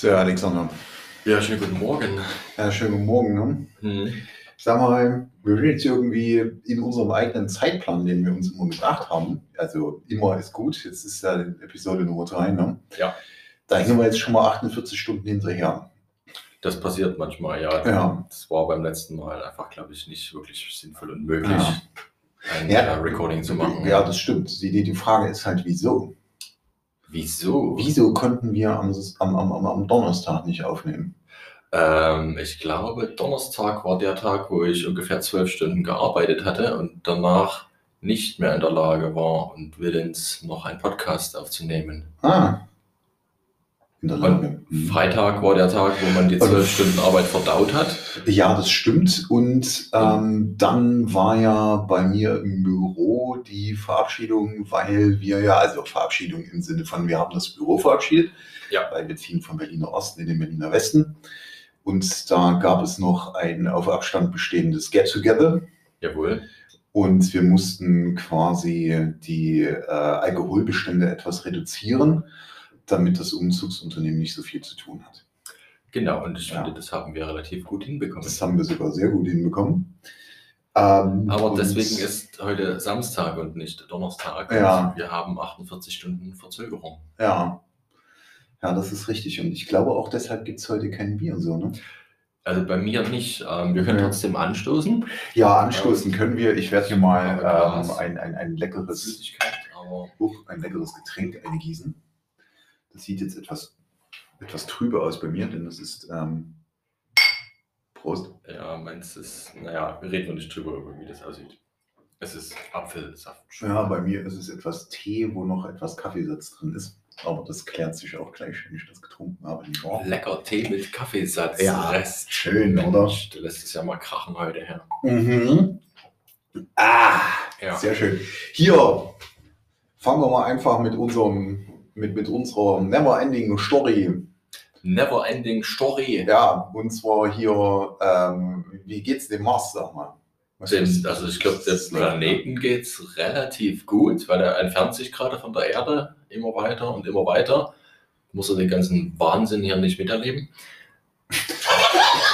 So, Alexander. Ja, schönen guten Morgen. Ja, schönen guten Morgen. Ne? Hm. Sag mal, wir sind jetzt irgendwie in unserem eigenen Zeitplan, den wir uns immer gedacht haben. Also immer ist gut. Jetzt ist ja Episode Nummer 3. Ne? Ja. Da hängen wir jetzt schon mal 48 Stunden hinterher. Das passiert manchmal, ja. Ja. Das war beim letzten Mal einfach, glaube ich, nicht wirklich sinnvoll und möglich, Ja. ein Ja. äh, Recording zu machen. Ja, das stimmt. Die, die Frage ist halt, wieso? Wieso? Wieso konnten wir am, am, am, am- Donnerstag nicht aufnehmen? Ähm, ich glaube, Donnerstag war der Tag, wo ich ungefähr zwölf Stunden gearbeitet hatte und danach nicht mehr in der Lage war und willens, noch einen Podcast aufzunehmen. Ah. In der Lage. Und Mhm. Freitag war der Tag, wo man die Und- zwölf Stunden Arbeit verdaut hat. Ja, das stimmt. Und ähm, dann war ja bei mir im Büro die Verabschiedung, weil wir ja, also Verabschiedung im Sinne von, wir haben das Büro verabschiedet, Ja. weil wir ziehen vom Berliner Osten in den Berliner Westen. Und da gab es noch ein auf Abstand bestehendes Get-Together. Jawohl. Und wir mussten quasi die äh, Alkoholbestände etwas reduzieren, damit das Umzugsunternehmen nicht so viel zu tun hat. Genau, und ich Ja. finde, das haben wir relativ gut hinbekommen. Das haben wir sogar sehr gut hinbekommen. Ähm, Aber deswegen ist heute Samstag und nicht Donnerstag. Ja. Wir haben 48 Stunden Verzögerung. Ja. Ja, das ist richtig. Und ich glaube auch deshalb gibt es heute kein Bier so, ne? Also bei mir nicht. Ähm, wir können Ja. trotzdem anstoßen. Ja, anstoßen können wir. Ich werde hier mal ähm, ein, ein, ein leckeres, Flüssigkeit, aber ein leckeres Getränk eingießen. Das sieht jetzt etwas, etwas trübe aus bei mir, denn das ist ähm, Prost. ja, meins ist, naja, wir reden noch nicht drüber, wie das aussieht. Es ist Apfelsaft. Ja, bei mir ist es etwas Tee, wo noch etwas Kaffeesatz drin ist. Aber das klärt sich auch gleich, wenn ich das getrunken habe. wahr? Lecker Tee mit Kaffeesatz. Ja, Rest. schön, oder? Du lässt es ja mal krachen heute her. Mhm. Ah, Ja. sehr schön. Hier fangen wir mal einfach mit unserem, mit, mit unserer Never-Ending Story. Never Ending Story. Ja, und zwar hier, ähm, wie geht's dem Mars, sag mal? Dem, also ich glaube, dem Planeten geht es relativ gut, weil er entfernt sich gerade von der Erde immer weiter und immer weiter. Muss er den ganzen Wahnsinn hier nicht miterleben.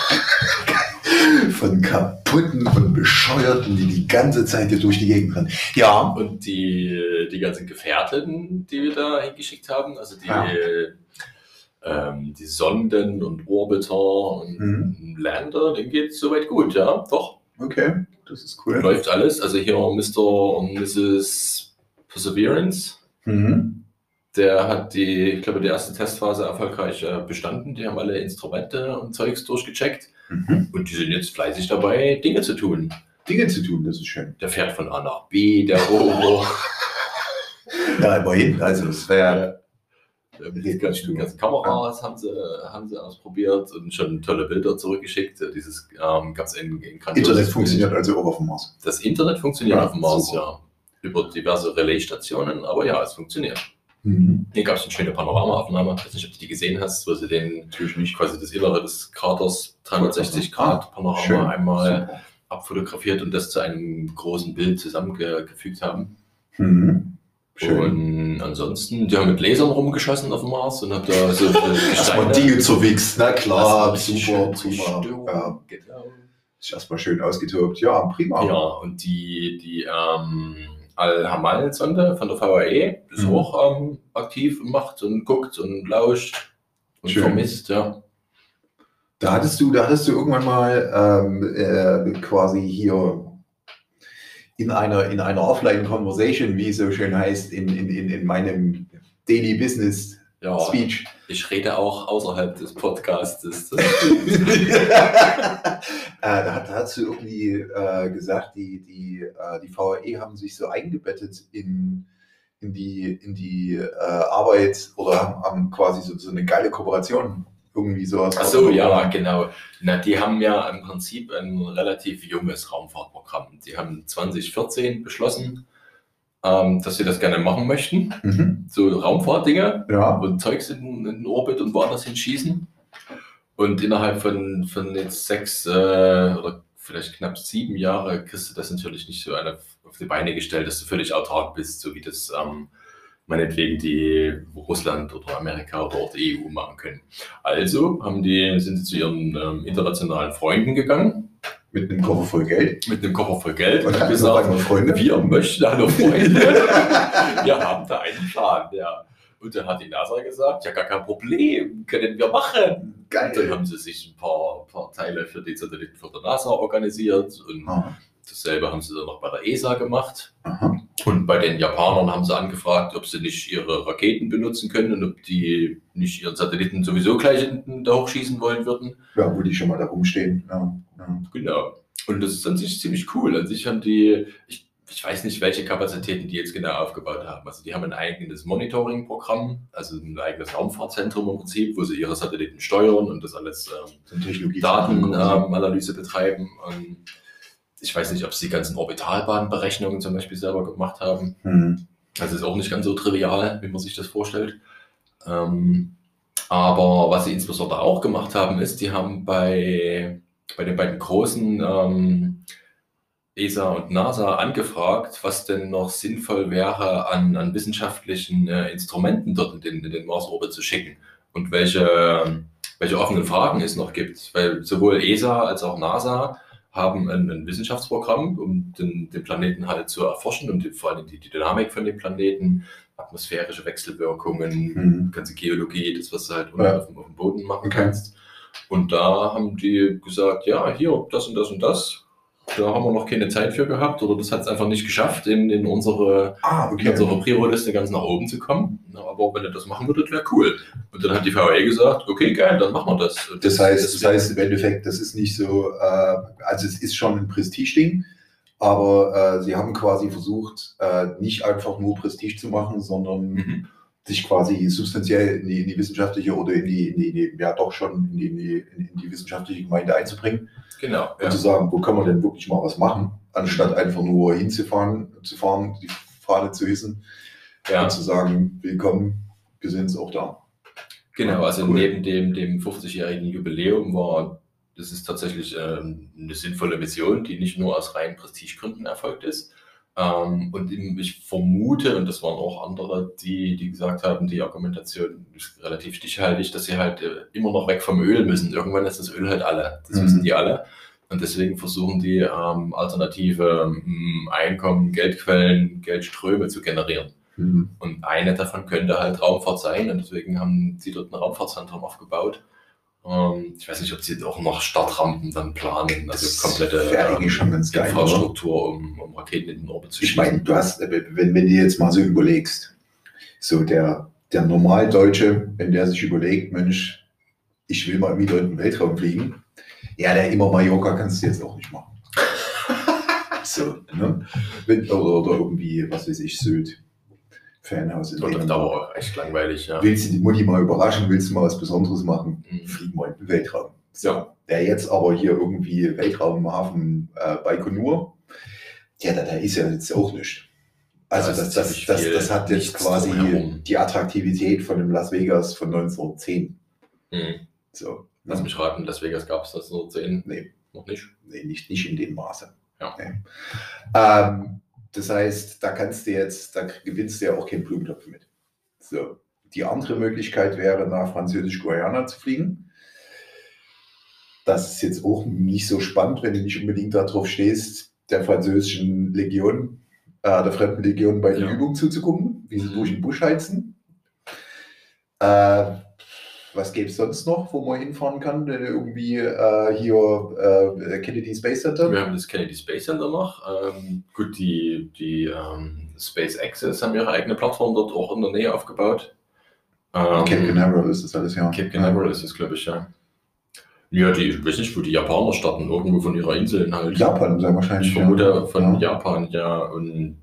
Von kaputten, von Bescheuerten, die die ganze Zeit hier durch die Gegend rennen. Ja, Und die, die ganzen Gefährten, die wir da hingeschickt haben, also die, Ja. ähm, die Sonden und Orbiter und Mhm. Lander, denen geht es soweit gut, ja, doch. okay, das ist cool. Läuft alles. Also hier Mr. und Mrs. Perseverance. Mhm. Der hat die, ich glaube, die erste Testphase erfolgreich äh, bestanden. Die haben alle Instrumente und Zeugs durchgecheckt. Mhm. Und die sind jetzt fleißig dabei, Dinge zu tun. Dinge zu tun, das ist schön. Der fährt von A nach B, der Rover. Ja, immerhin, also es wäre Ähm, Die ganzen, ganzen Kameras haben sie, haben sie ausprobiert und schon tolle Bilder zurückgeschickt. Dieses ähm, gab es in, in Internet funktioniert also auch auf dem Mars. Das Internet funktioniert Ja, auf dem Mars, super. ja. Über diverse Relaisstationen, aber ja, es funktioniert. Mhm. Hier gab es eine schöne Panoramaaufnahme. Ich weiß nicht, ob du die gesehen hast, wo sie den Natürlich nicht. quasi das Innere des Kraters 360 Grad Panorama Schön. einmal Super. abfotografiert und das zu einem großen Bild zusammengefügt haben. Mhm. Schön. Und ansonsten, die haben mit Lasern rumgeschossen auf dem Mars und haben da so Erstmal Dinge zerwichst, na klar, super, super. Ja, Genau. ist erstmal schön ausgetobt. Ja, prima. Ja, und die, die ähm, Al-Hamal-Sonde von der VAE ist Mhm. auch ähm, aktiv und macht und guckt und lauscht und Schön. vermisst, ja. Da hattest du, da hattest du irgendwann mal ähm, äh, quasi hier in einer, in einer Offline-Conversation, wie es so schön heißt, in, in, in, in meinem Daily Business Ja, Speech. Ich rede auch außerhalb des Podcastes. äh, da, hat, da hast du irgendwie äh, gesagt, die, die, äh, die VAE haben sich so eingebettet in, in die, in die äh, Arbeit oder haben, haben quasi so, so eine geile Kooperation irgendwie sowas. Ach so, ja, genau. Na, die haben ja im Prinzip ein relativ junges Raumfahrtprogramm. Die haben 2014 beschlossen, ähm, dass sie das gerne machen möchten. Mhm. So Raumfahrtdinge Ja. und Zeugs in, in den Orbit und woanders hinschießen. Und innerhalb von, von jetzt sechs äh, oder vielleicht knapp sieben Jahre kriegst du das natürlich nicht so eine, auf die Beine gestellt, dass du völlig autark bist, so wie das ähm, meinetwegen die Russland oder Amerika oder auch die EU machen können. Also haben die, sind sie zu ihren ähm, internationalen Freunden gegangen. Mit einem Koffer voll Geld. Mit einem Koffer voll Geld Und und hatten gesagt, einmal Freunde. wir möchten, hallo Freunde, wir haben da einen Plan. Ja. Und dann hat die NASA gesagt, ja gar kein Problem, können wir machen. Und dann Geil. haben sie sich ein paar, paar Teile für die Satelliten für die NASA organisiert und Aha. dasselbe haben sie dann noch bei der ESA gemacht. Aha. Und bei den Japanern haben sie angefragt, ob sie nicht ihre Raketen benutzen können und ob die nicht ihren Satelliten sowieso gleich hinten da hochschießen wollen würden. Ja, wo die schon mal da rumstehen. Ja. Ja. Genau. Und das ist an sich ziemlich cool. An sich haben die, ich, ich weiß nicht, welche Kapazitäten die jetzt genau aufgebaut haben. Also die haben ein eigenes Monitoring-Programm, also ein eigenes Raumfahrtzentrum im Prinzip, wo sie ihre Satelliten steuern und das alles ähm. Datenanalyse betreiben. Und ich weiß nicht, ob sie die ganzen Orbitalbahnberechnungen zum Beispiel selber gemacht haben. Hm. Das ist auch nicht ganz so trivial, wie man sich das vorstellt. Ähm, aber was sie insbesondere auch gemacht haben, ist, die haben bei, bei den beiden großen ähm, ESA und NASA angefragt, was denn noch sinnvoll wäre, an, an wissenschaftlichen äh, Instrumenten dort in den, in den Mars-Orbit zu schicken und welche, welche offenen Fragen es noch gibt. Weil sowohl ESA als auch NASA haben ein, ein Wissenschaftsprogramm, um den, den Planeten halt zu erforschen und die, vor allem die, die Dynamik von dem Planeten, atmosphärische Wechselwirkungen, Mhm. ganze Geologie, das, was du halt Ja. auf, dem, auf dem Boden machen Okay. kannst. Und da haben die gesagt, ja, hier, das und das und das. Da haben wir noch keine Zeit für gehabt oder das hat es einfach nicht geschafft, in, in unsere, Ah, in okay. unsere Prio-Liste ganz nach oben zu kommen. Aber wenn ihr das machen würdet, wäre cool. Und dann hat die VAE gesagt, okay, geil, dann machen wir das. Und Das heißt, das heißt im Endeffekt, das ist nicht so, äh, also es ist schon ein Prestigeding, aber äh, sie haben quasi versucht, äh, nicht einfach nur Prestige zu machen, sondern Mhm. Sich quasi substanziell in die, in die wissenschaftliche oder in die, in die, ja doch schon in die, in die, in die wissenschaftliche Gemeinde einzubringen Genau. und Ja. zu sagen, wo kann man denn wirklich mal was machen, anstatt einfach nur hinzufahren, zu fahren, die Fahne zu hissen ja. und zu sagen, willkommen, wir sind jetzt auch da. Genau, also Cool. neben dem, dem 50-jährigen Jubiläum war das ist tatsächlich ähm, eine sinnvolle Mission, die nicht nur aus reinen Prestigegründen erfolgt ist. Ähm, und ich vermute, und das waren auch andere, die, die gesagt haben, die Argumentation ist relativ stichhaltig, dass sie halt äh, immer noch weg vom Öl müssen. Irgendwann ist das Öl halt alle. Das Mhm. wissen die alle. Und deswegen versuchen die ähm, alternative ähm, Einkommen, Geldquellen, Geldströme zu generieren. Mhm. Und eine davon könnte halt Raumfahrt sein und deswegen haben sie dort ein Raumfahrtzentrum aufgebaut. Ähm, ich weiß nicht, ob sie auch noch Startrampen dann planen, also Das komplette eigentlich schon ganz geil? Infrastruktur, um, um Raketen in den Orbit zu Ich meine, du hast, äh, wenn, wenn du jetzt mal so überlegst, so der, der Normaldeutsche, wenn der sich überlegt, Mensch, ich will mal wieder in den Weltraum fliegen, ja, der immer Mallorca kannst du jetzt auch nicht machen. so, ne? Wenn, oder, oder irgendwie, was weiß ich, Sylt, Fanhaus in auf Dänemark. Dauer echt langweilig, ja. Willst du die Mutti mal überraschen, willst du mal was Besonderes machen, Mhm. fliegen wir in den Weltraum. So, Ja. der jetzt aber hier irgendwie Weltraumhafen äh, Baikonur, ja, da, da ist ja jetzt auch nichts. Also Da das, das, das, das hat jetzt quasi die Attraktivität von dem Las Vegas von 1910. Mhm. So, Lass mich raten, Las Vegas gab es das nur 10? Nee. Noch nicht? nee, nicht, nicht in dem Maße. Ja. Das heißt, da kannst du jetzt, da gewinnst du ja auch keinen Blumentopf mit. So. Die andere Möglichkeit wäre, nach Französisch-Guayana zu fliegen. Das ist jetzt auch nicht so spannend, wenn du nicht unbedingt darauf stehst, der französischen Legion, äh, der fremden Legion bei den Ja. Übungen zuzugucken, wie sie Mhm. durch den Busch heizen. Äh, was gäbe es sonst noch, wo man hinfahren kann? Denn Irgendwie äh, hier äh, Kennedy Space Center. Wir haben das Kennedy Space Center noch. Ähm, gut, die, die ähm, Space Access haben ihre eigene Plattform dort auch in der Nähe aufgebaut. Ähm, Cape Canaveral ist das alles, ja. Cape Canaveral ist es, glaube ich, ja. Ja, die, ich weiß nicht, wo die Japaner starten, irgendwo von ihrer Insel halt. Japan sehr wahrscheinlich. Ich vermute ja. von ja. Japan, ja. Und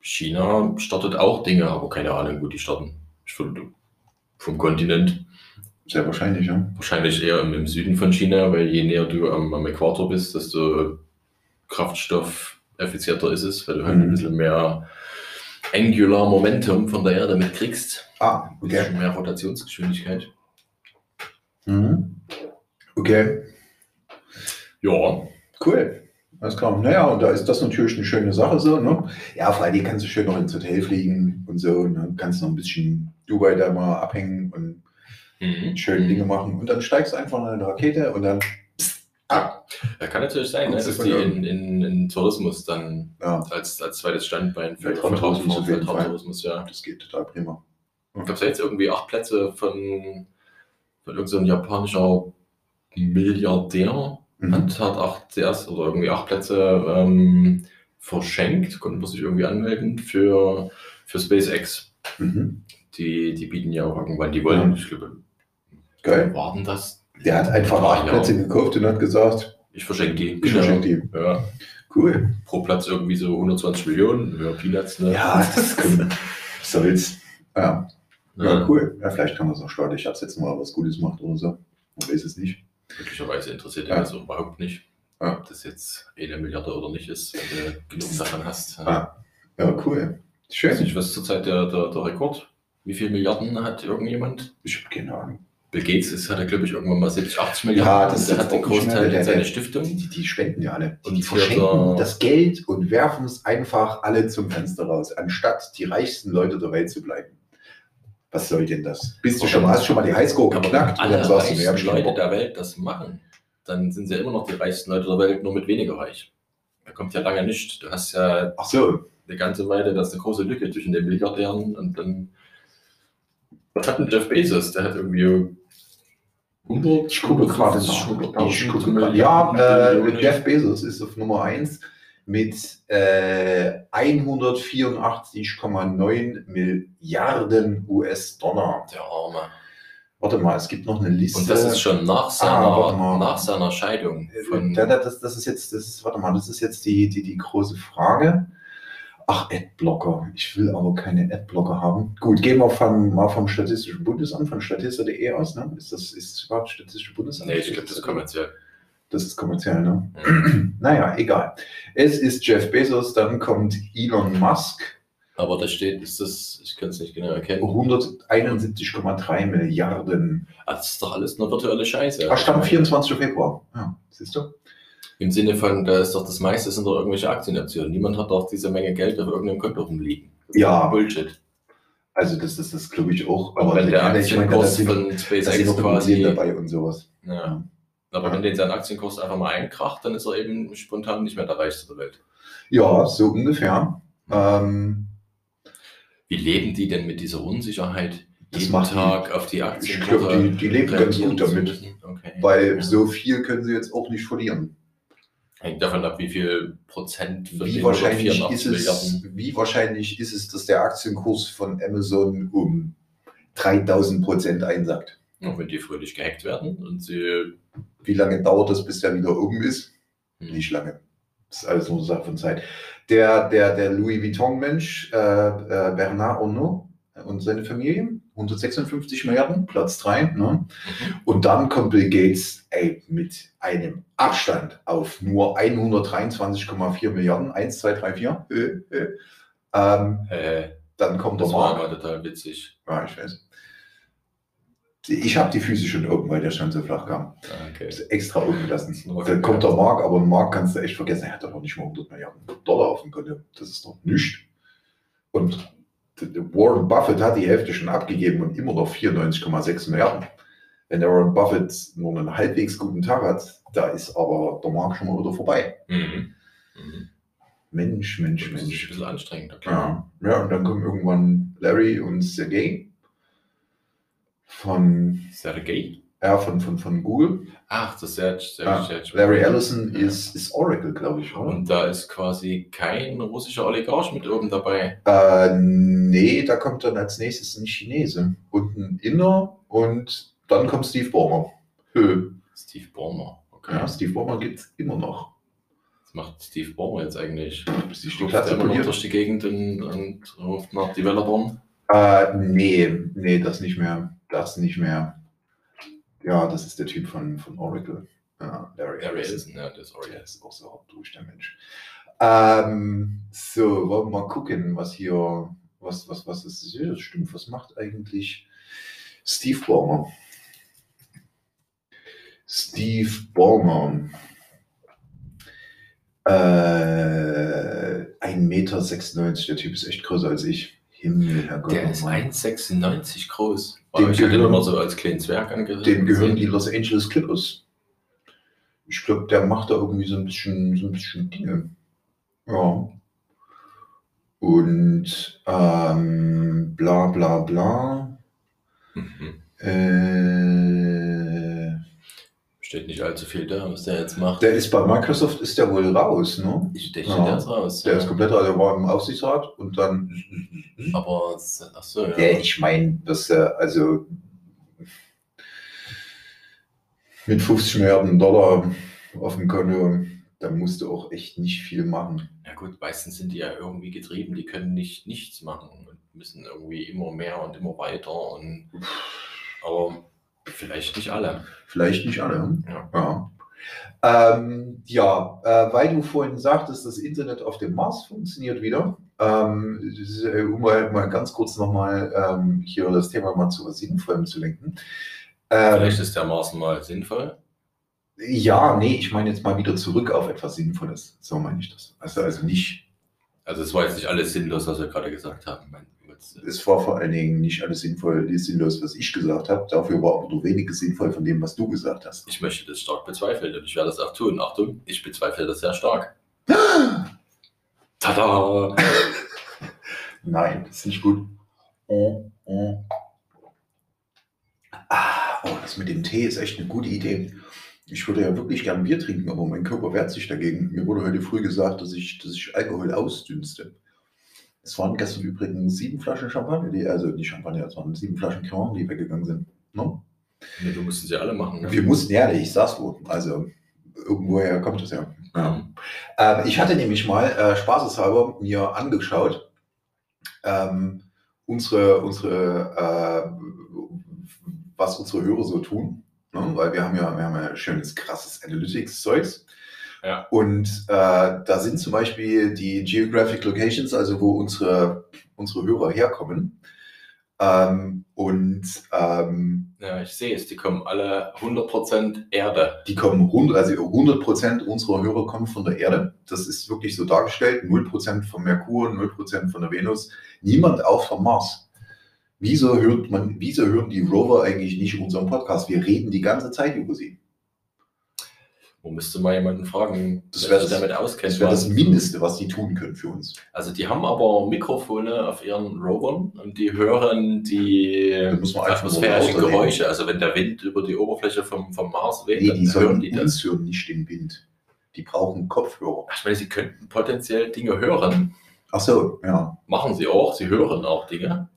China startet auch Dinge, aber keine Ahnung, wo die starten. Ich würde vom Kontinent. Sehr wahrscheinlich, ja. Wahrscheinlich eher im, im Süden von China, weil je näher du am, am Äquator bist, desto kraftstoffeffizienter ist es, weil du halt Mhm. ein bisschen mehr Angular Momentum von der Erde mitkriegst. Ah, okay. mehr Rotationsgeschwindigkeit. Mhm. Okay, Ja, cool. Alles klar. Naja, und da ist das natürlich eine schöne Sache so. Ne? Ja, Friday kannst du schön noch ins Hotel fliegen und so. Ne? Kannst noch ein bisschen Dubai da mal abhängen und Mhm. schöne Dinge machen. Und dann steigst du einfach in eine Rakete und dann. Ja, kann natürlich sein, ne, dass die in, in, in Tourismus dann Ja, als, als zweites Standbein für, für Weltraumtourismus Fall. Weltraumtourismus, ja. das geht total prima. Ich glaube, es jetzt irgendwie acht Plätze von, von irgendeinem so einem japanischer Milliardär Mhm. hat, hat acht, zuerst oder irgendwie acht Plätze ähm, verschenkt, konnte man sich irgendwie anmelden für, für SpaceX. Mhm. Die, die bieten ja auch irgendwann, die wollen, Ja. ich glaube, Geil. warten das? Der hat einfach acht. Plätze gekauft und hat gesagt, Ich verschenke die. ich verschenke die. Ja, Cool. pro Platz irgendwie so 120 Millionen, ja, Peanuts, ne? Ja, das kommt. Soll's. Ja. ja, Ja, cool. Ja, vielleicht kann das auch steuerlich absetzen, weil er was Gutes macht oder so. Man weiß es nicht. Möglicherweise interessiert Ja. ja. das überhaupt nicht, Ja. ob das jetzt eine Milliarde oder nicht ist, wenn du genug davon hast. Ah. Ja, cool. Ich weiß Schön. nicht, was ist zurzeit der, der, der Rekord? Wie viele Milliarden hat irgendjemand? Ich habe keine Ahnung. Bill Gates ist, hat er, glaube ich, irgendwann mal 70, 80 Ja, Milliarden. das der ist hat den mehr, Großteil der- in seine der- Stiftung. Die, die spenden ja alle. Und die verschenken das Geld und werfen es einfach alle zum Fenster raus, anstatt die reichsten Leute der Welt zu bleiben. Was soll denn das? Bist du schon mal, hast schon mal die Highscore geknackt wenn und dann alle sagst du, nee, hab reichsten ich keinen Leute der Welt das machen, dann sind sie ja immer noch die reichsten Leute der Welt, nur mit weniger reich. Da kommt ja lange nichts. Du hast ja Ach so, eine ganze Weile, das ist eine große Lücke zwischen den Milliardären und dann. Was hat denn Jeff Bezos? Der hat irgendwie 100, ich gucke gerade. Ich gucke gerade. Ja, äh, Jeff Bezos ist auf Nummer 1 mit äh, 184,9 Milliarden US-Dollar. Der Arme. Warte mal, es gibt noch eine Liste. Und das ist schon nach seiner, Ah, warte mal. nach seiner Scheidung. Von, das, das ist jetzt, das ist, warte mal, das ist jetzt die, die, die große Frage. Ach, Adblocker. Ich will aber keine Adblocker haben. Gut, gehen wir vom, mal vom Statistischen Bundesamt, von statista.de aus. Ne? Ist das ist überhaupt Statistische Bundesamt? nee, ich glaube, das ist kommerziell. Das ist kommerziell, ne? naja, egal. Es ist Jeff Bezos, dann kommt Elon Musk, Aber da steht, ist das, ich kann es nicht genau erkennen. 171,3 Milliarden. Ah, das ist doch alles nur virtuelle Scheiße. Ach, stand 24. Februar. Ja, siehst du? Im Sinne von, da ist doch das meiste sind doch irgendwelche Aktienoptionen. Niemand hat doch diese Menge Geld auf irgendeinem Konto rumliegen. Ja, Bullshit. also das, das, das glaube ich auch. Aber wenn der ich meine, da Aktienkurs sind, von SpaceX quasi. Dabei und sowas. Ja. Aber wenn den sein Aktienkurs einfach mal einkracht, dann ist er eben spontan nicht mehr der reichste der Welt. Ja, so ungefähr. Ähm, Wie leben die denn mit dieser Unsicherheit, Das jeden macht die- Tag auf die ich Aktienkurse glaube, die, die leben ganz gut damit. Okay. Weil Ja. so viel können sie jetzt auch nicht verlieren. Hängt davon ab, wie viel Prozent von Wie wahrscheinlich, 184 ist es, wie wahrscheinlich ist es, dass der Aktienkurs von Amazon um 3000 Prozent einsackt? Auch wenn die fröhlich gehackt werden und sie. Wie lange dauert das, bis der wieder oben ist? Hm, Nicht lange. Das ist alles nur eine Sache von Zeit. Der, der, der Louis Vuitton-Mensch, äh, äh, Bernard Arnault und seine Familie, 156 Milliarden, Platz 3. Ne? Mhm. Und dann kommt Bill Gates ey, mit einem Abstand auf nur 123,4 Milliarden. 1, 2, 3, 4. Äh, äh. Ähm, Äh, dann kommt der das war Mark. aber total witzig. Ja, ich weiß. Ich habe die Füße schon oben, weil der schon so flach kam. Ah, Okay. Extra oben gelassen. Dann kein kommt der. Mark, aber Mark kannst du echt vergessen. Er hat doch noch nicht mal 100 Milliarden Dollar auf dem Konto. Das ist doch nichts. Und Warren Buffett hat die Hälfte schon abgegeben und immer noch 94,6 Milliarden. Wenn der Warren Buffett nur einen halbwegs guten Tag hat, da ist aber der Mark schon mal wieder vorbei. Mhm. Mhm. Mensch, Mensch, Das ist ein Mensch. bisschen anstrengend. klar. Ja, ja, und dann kommen irgendwann Larry und Sergey von, Sergey? ja, von, von, von Google. Ach, das ist sehr, sehr, Ah, Larry Ellison Ja. ist, ist Oracle, glaube ich, oder? Und da ist quasi kein russischer Oligarch mit oben dabei. Äh, nee, da kommt dann als nächstes ein Chinese und ein Inner und dann kommt Steve Ballmer. Hö. Steve Ballmer. Okay. Ja, Steve Ballmer gibt es immer noch. Was macht Steve Ballmer jetzt eigentlich? Die Ruft er immer noch durch die Gegend und, und ruft nach Developern. Äh, nee, nee, das nicht mehr. Das nicht mehr. Ja, das ist der Typ von, von Oracle. Ja, Larry, Larry Ellison. Ja, der ist Der Oracle. ist auch so durch der Mensch. Ähm, so, wollen wir mal gucken, was hier, was, was, was ist, ja, das stimmt, was macht eigentlich Steve Ballmer? Steve Ballmer. Äh, 1,96 Meter, der Typ ist echt größer als ich. Himmel, Herrgott. Der ist nochmal. 1,96 groß. Dem Aber ich gehören- immer so als kleinen Zwerg angesehen. Dem gehören die Los Angeles Clippers. Ich glaube, der macht da irgendwie so ein bisschen, so ein bisschen Dinge. Ja. Und ähm, bla bla bla. Mhm. Äh, Steht nicht allzu viel da, was der jetzt macht. der ist bei Microsoft ist der wohl raus, ne? ich denke, Ja. der ist raus. Der ja. ist komplett raus, der war im Aufsichtsrat und dann. Aber, ach so, ja. Ja, ich meine, dass er also mit 50 Milliarden Dollar auf dem Konto, da musst du auch echt nicht viel machen. Ja gut, meistens sind die ja irgendwie getrieben, die können nicht nichts machen und müssen irgendwie immer mehr und immer weiter und aber vielleicht nicht alle. Vielleicht nicht alle. Ja. Ja, ähm, ja äh, weil du vorhin sagtest, das Internet auf dem Mars funktioniert wieder. Ähm, äh, um mal, mal ganz kurz nochmal ähm, hier das Thema mal zu was Sinnvollem zu lenken. Ähm, Vielleicht ist der Mars mal sinnvoll. Ja, nee, ich meine jetzt mal wieder zurück auf etwas Sinnvolles. So meine ich das. Also, also nicht, Also es war jetzt nicht alles sinnlos, was wir gerade gesagt haben. Äh, es war vor allen Dingen nicht alles sinnvoll, sinnlos, was ich gesagt habe. Dafür war aber nur weniges sinnvoll von dem, was du gesagt hast. ich möchte das stark bezweifeln und ich werde das auch tun. Achtung, ich bezweifle das sehr stark. Tada! Nein, das ist nicht gut. Oh, oh. Ah, oh, das mit dem Tee ist echt eine gute Idee. Ich würde ja wirklich gern Bier trinken, aber mein Körper wehrt sich dagegen. Mir wurde heute früh gesagt, dass ich, dass ich Alkohol ausdünste. Es waren gestern übrigens sieben Flaschen Champagner, die, also nicht Champagner, es waren sieben Flaschen Cremant, die weggegangen sind. Ne? Nee, du mussten sie alle machen. Ne? Wir mussten, ja, ich sag's wo. Also, irgendwoher kommt das ja. Ja. Ähm, ich hatte nämlich mal äh, spaßeshalber mir angeschaut, ähm, unsere, unsere, äh, was unsere Hörer so tun. Ne? Weil wir haben ja, wir haben ja schönes, krasses Analytics-Zeugs. Ja. Und äh, da sind zum Beispiel die Geographic Locations, also wo unsere, unsere Hörer herkommen. Ähm, und ähm, ja, ich sehe es, die kommen alle 100% Erde. Die kommen 100, also 100 Prozent unserer Hörer kommen von der Erde. Das ist wirklich so dargestellt. 0 Prozent von Merkur, 0 Prozent von der Venus. Niemand auch vom Mars. Wieso hört man, wieso hören die Rover eigentlich nicht unseren Podcast? Wir reden die ganze Zeit über sie. Wo müsste mal jemanden fragen, Das wäre sich das- damit auskennt? Das wäre das Mindeste, was die tun können für uns. Also die haben aber Mikrofone auf ihren Rovern und die hören die Dann man atmosphärischen. Geräusche. Also wenn der Wind über die Oberfläche vom, vom Mars weht, Nee, dann die hören sollen die das. hören, nicht den Wind. Die brauchen Kopfhörer. Ach, Ich meine, sie könnten potenziell Dinge hören. Ach so, ja. Machen sie auch, sie hören auch Dinge.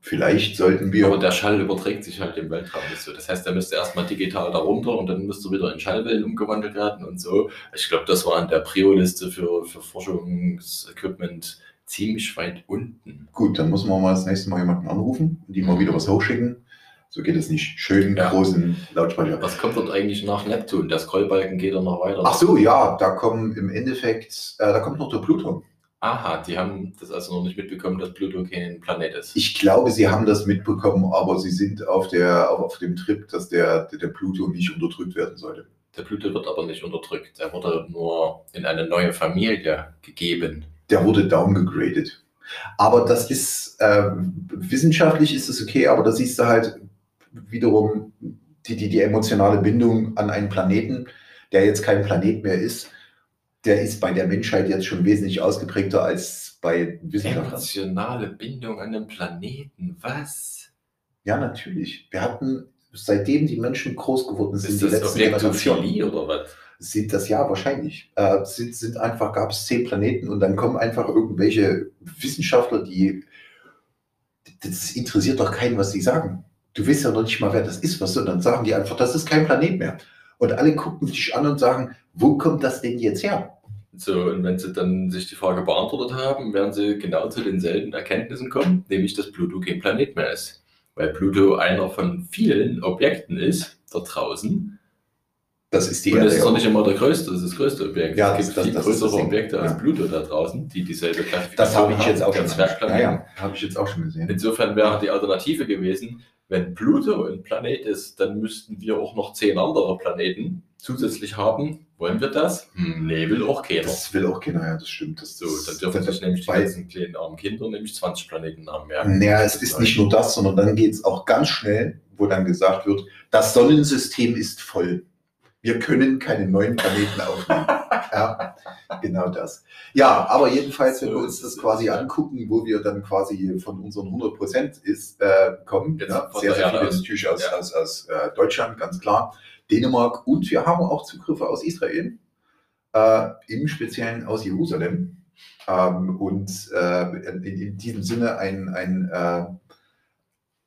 Vielleicht sollten wir. Aber der Schall überträgt sich halt im Weltraum nicht so. Das heißt, der müsste erstmal digital darunter und dann müsste wieder in Schallwellen umgewandelt werden und so. Ich glaube, das war an der Prio-Liste für, für Forschungsequipment ziemlich weit unten. Gut, dann muss man mal das nächste Mal jemanden anrufen und die mal wieder was hochschicken. So geht es nicht. Schönen Ja. großen Lautsprecher. Was kommt dort eigentlich nach Neptun? Der Scrollbalken geht dann noch weiter. Ach so, ja, da kommen im Endeffekt, äh, da kommt noch der Pluto. Aha, die haben das also noch nicht mitbekommen, dass Pluto kein Planet ist. Ich glaube, sie haben das mitbekommen, aber sie sind auf, der, auf dem Trip, dass der, der, Pluto nicht unterdrückt werden sollte. Der Pluto wird aber nicht unterdrückt. Er wurde nur in eine neue Familie gegeben. Der wurde downgegradet. Aber das ist, äh, wissenschaftlich ist es okay, aber da siehst du halt wiederum die, die, die emotionale Bindung an einen Planeten, der jetzt kein Planet mehr ist, der ist bei der Menschheit jetzt schon wesentlich ausgeprägter als bei Wissenschaftlern. Emotionale Bindung an den Planeten. Was? Ja, natürlich. Wir hatten, seitdem die Menschen groß geworden sind, Ist die das letzten Generationen, oder was? sind das ja wahrscheinlich. Äh, sind, sind einfach, gab es zehn Planeten und dann kommen einfach irgendwelche Wissenschaftler, die, das interessiert doch keinen, was sie sagen. Du weißt ja noch nicht mal, wer das ist, was, sondern sagen die einfach, das ist kein Planet mehr. Und alle gucken sich an und sagen, wo kommt das denn jetzt her? So, und wenn sie dann sich die Frage beantwortet haben, werden sie genau zu denselben Erkenntnissen kommen, nämlich, dass Pluto kein Planet mehr ist. Weil Pluto einer von vielen Objekten ist, da draußen. Das ist die und das ist ja. doch nicht immer der größte, das ist das größte Objekt. Ja, es das- gibt das- viel das das größere Ding. Objekte als Ja. Pluto da draußen, die dieselbe Klassifikation Das habe ich jetzt auch schon. Zwergplanet. Ja, ja, habe ich jetzt auch schon gesehen. Insofern wäre die Alternative gewesen, wenn Pluto ein Planet ist, dann müssten wir auch noch zehn andere Planeten zusätzlich haben. Wollen wir das? Hm, nee, will auch keiner. Das will auch keiner, ja, das stimmt. Das, so, dann dürfen sich nämlich die ganzen kleinen armen Kinder nämlich 20 Planetennamen merken. Naja, es ist nicht nur das, sondern dann geht es auch ganz schnell, wo dann gesagt wird, das Sonnensystem ist voll. Wir können keine neuen Planeten aufnehmen. ja, genau das. Ja, aber jedenfalls, wenn wir uns das quasi angucken, wo wir dann quasi von unseren 100 Prozent ist, äh, kommen, Jetzt ja, sehr, sehr viele natürlich aus, Ja. aus, aus äh, Deutschland, ganz klar, Dänemark und wir haben auch Zugriffe aus Israel, äh, im Speziellen aus Jerusalem. Ähm, und äh, in, in diesem Sinne ein, ein, äh,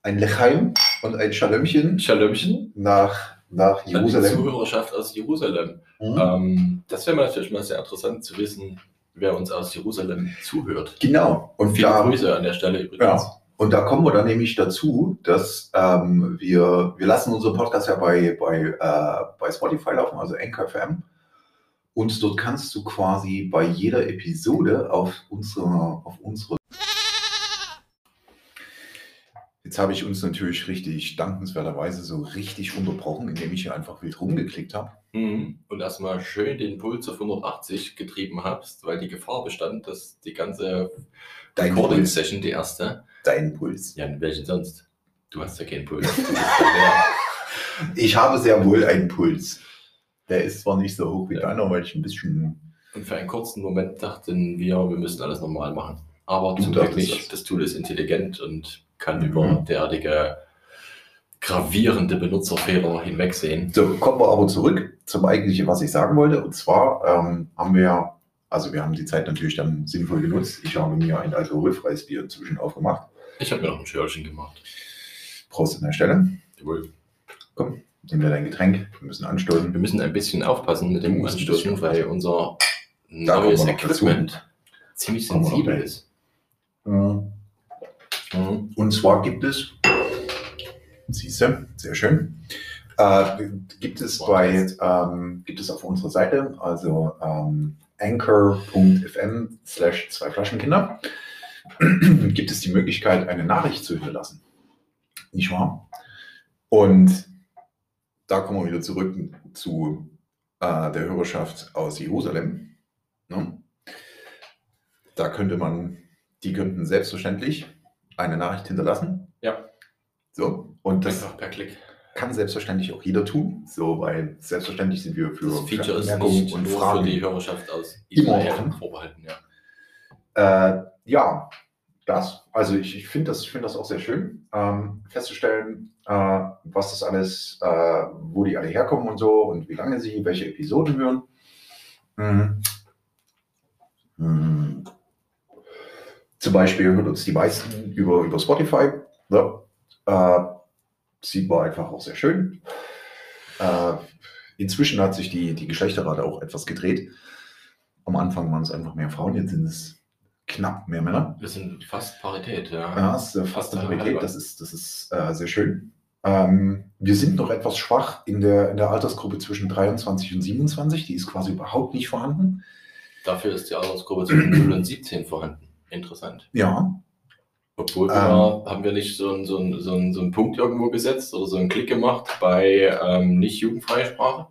ein Lechaim und ein Schalömchen Schalömchen nach, nach an die Jerusalem. Zuhörerschaft aus Jerusalem. Mhm. Ähm, das wäre natürlich mal sehr interessant zu wissen, wer uns aus Jerusalem zuhört. Genau. Und Viele da, Grüße an der Stelle übrigens. Ja. Und da kommen wir dann nämlich dazu, dass ähm, wir, wir lassen unseren Podcast ja bei, bei, äh, bei Spotify laufen, also Anchor FM. Und dort kannst du quasi bei jeder Episode auf unsere, auf unsere Jetzt habe ich uns natürlich richtig dankenswerterweise so richtig unterbrochen, indem ich hier einfach wild rumgeklickt habe. Mhm. Und erstmal schön den Puls auf 180 getrieben hast, weil die Gefahr bestand, dass die ganze. Recording-Session, die erste, Dein Puls. ja, welchen sonst? Du hast ja keinen Puls. Ich habe sehr wohl einen Puls. Der ist zwar nicht so hoch wie Ja. deiner, weil ich ein bisschen Und für einen kurzen Moment dachten wir, wir müssen alles normal machen. Aber Du zum Glück nicht. das. Das Tool ist intelligent und kann Mhm. über derartige gravierende Benutzerfehler hinwegsehen. So, kommen wir aber zurück zum eigentlichen, was ich sagen wollte. Und zwar ähm, haben wir, also wir haben die Zeit natürlich dann sinnvoll genutzt. Ich habe mir ein alkoholfreies Bier inzwischen aufgemacht. Ich habe mir noch ein Schörchen gemacht. Prost an der Stelle. Jawohl. Nimm dir dein Getränk. Wir müssen anstoßen. Wir müssen ein bisschen aufpassen mit dem Anstoßen, weil unser Da neues wir noch dazu. Equipment ziemlich wir sensibel ist. Mhm. Mhm. Und zwar gibt es, siehst du, sehr schön, äh, gibt es bei, ähm, gibt es auf unserer Seite, also ähm, anchor.fm slash zwei Flaschenkinder, gibt es die Möglichkeit, eine Nachricht zu hinterlassen. Nicht wahr? Und da kommen wir wieder zurück zu äh, der Hörerschaft aus Jerusalem. Ne? Da könnte man, die könnten selbstverständlich eine Nachricht hinterlassen. Ja. So, und das Einfach per Klick. kann selbstverständlich auch jeder tun, so, weil selbstverständlich sind wir für Das Feature nicht und Fragen. für die Hörerschaft aus Israel vorbehalten. Ja. Äh, ja, das. Also ich, ich finde das, find das auch sehr schön, ähm, festzustellen, äh, was das alles, äh, wo die alle herkommen und so und wie lange sie welche Episoden hören. Mhm. Mhm. Zum Beispiel hört uns die meisten über, über Spotify. Ne? Äh, sieht man einfach auch sehr schön. Äh, inzwischen hat sich die, die Geschlechterrate auch etwas gedreht. Am Anfang waren es einfach mehr Frauen, jetzt sind es knapp mehr Männer. Wir sind fast Parität, ja. Ja, es ist fast Fast Parität, das ist, das ist äh, sehr schön. Ähm, wir sind noch etwas schwach in der, in der Altersgruppe zwischen 23 und 27, die ist quasi überhaupt nicht vorhanden. Dafür ist die Altersgruppe zwischen 0 und 17 vorhanden. Interessant. Ja, Obwohl wir, Ähm. haben wir nicht so einen so einen- so einen- so einen Punkt irgendwo gesetzt oder so einen Klick gemacht bei ähm, nicht jugendfreie Sprache.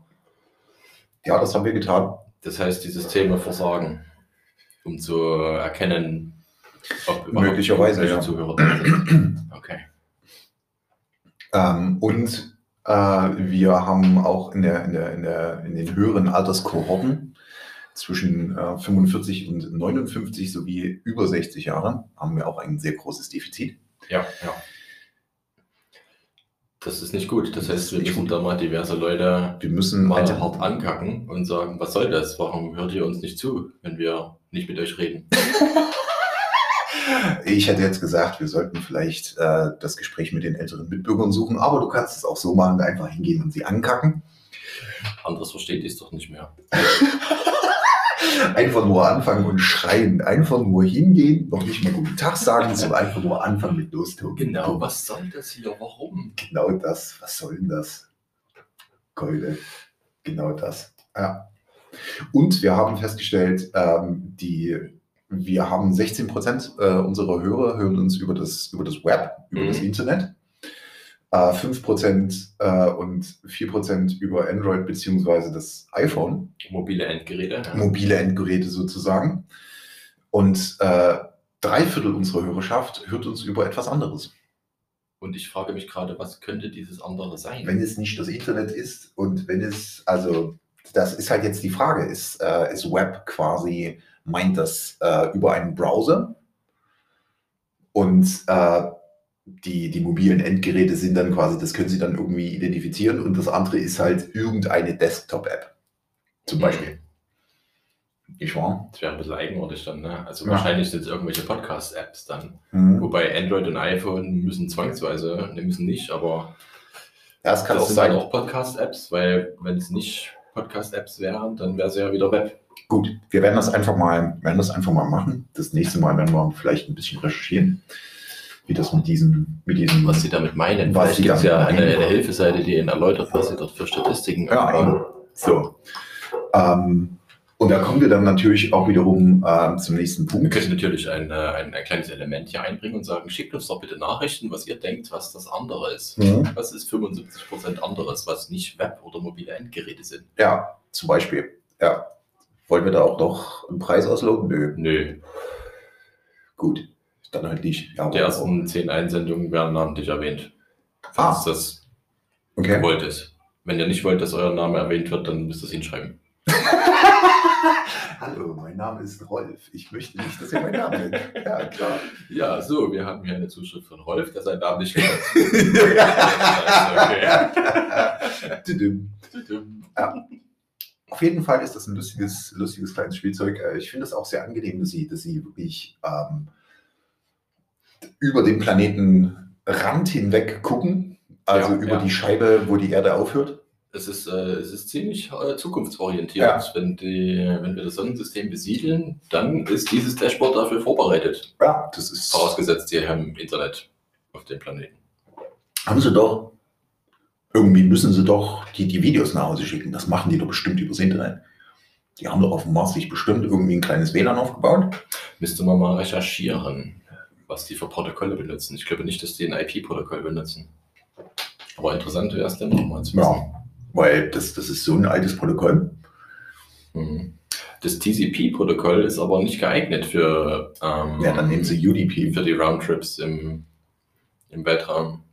ja, das haben wir getan. Das heißt, die Systeme versagen, um zu erkennen, ob Möglicherweise, ja. Zuhörer sind. Okay. Ähm, und äh, wir haben auch in, der, in, der, in, der, in den höheren Alterskohorten zwischen äh, 45 und 59 sowie über 60 Jahren haben wir auch ein sehr großes Defizit. Ja, ja. Das ist nicht gut. Das Das heißt, wir müssen gut. da mal diverse Leute Wir müssen mal hart ankacken und sagen, was soll das? Warum hört ihr uns nicht zu, wenn wir nicht mit euch reden? Ich hätte jetzt gesagt, wir sollten vielleicht äh, das Gespräch mit den älteren Mitbürgern suchen, aber du kannst es auch so machen, einfach hingehen und sie ankacken. Anderes versteht ihr es doch nicht mehr. Einfach nur anfangen und schreien. Einfach nur hingehen, noch nicht mal guten Tag sagen, sondern einfach nur anfangen mit Lostoben. Genau, was soll das hier? Warum? Genau das. Was soll denn das? Keule. Genau das. Ja. Und wir haben festgestellt, ähm, die, wir haben 16 Prozent äh, unserer Hörer hören uns über das, über das Web, über Mhm. das Internet. äh, 5% äh, und 4% über Android beziehungsweise das iPhone. Mobile Endgeräte. ja. mobile Endgeräte sozusagen. Und äh, drei Viertel unserer Hörerschaft hört uns über etwas anderes. Und ich frage mich gerade, was könnte dieses andere sein? Wenn es nicht das Internet ist und wenn es, also das ist halt jetzt die Frage, ist, äh, ist Web quasi, meint das äh, über einen Browser? Und äh, die, die mobilen Endgeräte sind dann quasi, das können sie dann irgendwie identifizieren und das andere ist halt irgendeine Desktop-App. Zum Mhm. Beispiel. Ich war. Das wäre ein bisschen eigenartig dann, ne? Also Ja. wahrscheinlich sind es irgendwelche Podcast-Apps dann. Mhm. Wobei Android und iPhone müssen zwangsweise, ne, müssen nicht, aber Ja, es kann das auch sind sein. dann auch Podcast-Apps, weil wenn es nicht Podcast-Apps wären, dann wäre es ja wieder Web. Gut, wir werden das einfach mal, werden das einfach mal machen. Das nächste Mal werden wir vielleicht ein bisschen recherchieren, wie das mit diesem, mit diesem, Was sie damit meinen. Was Vielleicht sie gibt es ja eine, eine Hilfeseite, die ihnen erläutert, was sie dort für Statistiken Ja, eben. So. Ähm, und da kommen wir dann natürlich auch wiederum ähm, zum nächsten Wir Punkt. können natürlich ein, äh, ein, ein kleines Element hier einbringen und sagen, schickt uns doch bitte Nachrichten, was ihr denkt, was das andere ist. Mhm. Was ist 75% anderes, was nicht Web- oder mobile Endgeräte sind? Ja, zum Beispiel. Ja. Wollen wir da auch noch einen Preis ausloben? Nö. Nö, Gut. Dann halt nicht. Ja, die ersten 10 Einsendungen werden namentlich erwähnt. Ah. Falls das Okay. gewollt ist. Wenn ihr nicht wollt, dass euer Name erwähnt wird, dann müsst ihr es hinschreiben. Hallo, mein Name ist Rolf. Ich möchte nicht, dass ihr meinen Namen nennt. Ja, klar. Ja, so, wir haben hier eine Zuschrift von Rolf, der seinen Namen nicht kennt. Tudum. Auf jeden Fall ist das ein lustiges, lustiges kleines Spielzeug. Äh, Ich finde es auch sehr angenehm, dass sie, dass sie wirklich ähm, über den Planeten Rand hinweg gucken. Also Ja, über ja. die Scheibe, wo die Erde aufhört. Es ist, äh, es ist ziemlich äh, zukunftsorientiert. Ja. Wenn, die, wenn wir das Sonnensystem besiedeln, dann ist dieses Dashboard dafür vorbereitet. Ja, das ist. Vorausgesetzt, ihr habt Internet auf dem Planeten. Haben sie doch. Irgendwie müssen sie doch die, die Videos nach Hause schicken. Das machen die doch bestimmt übers Internet. Die haben doch auf dem Mars sich bestimmt irgendwie ein kleines WLAN aufgebaut. Müsste man mal recherchieren, was die für Protokolle benutzen. Ich glaube nicht, dass die ein IP-Protokoll benutzen. Aber interessant wäre es dann nochmal zu wissen. Ja, weil das, das ist so ein altes Protokoll. Mhm. Das TCP-Protokoll ist aber nicht geeignet für, ähm, Ja, dann nehmen sie UDP. für die Roundtrips im, im Weltraum.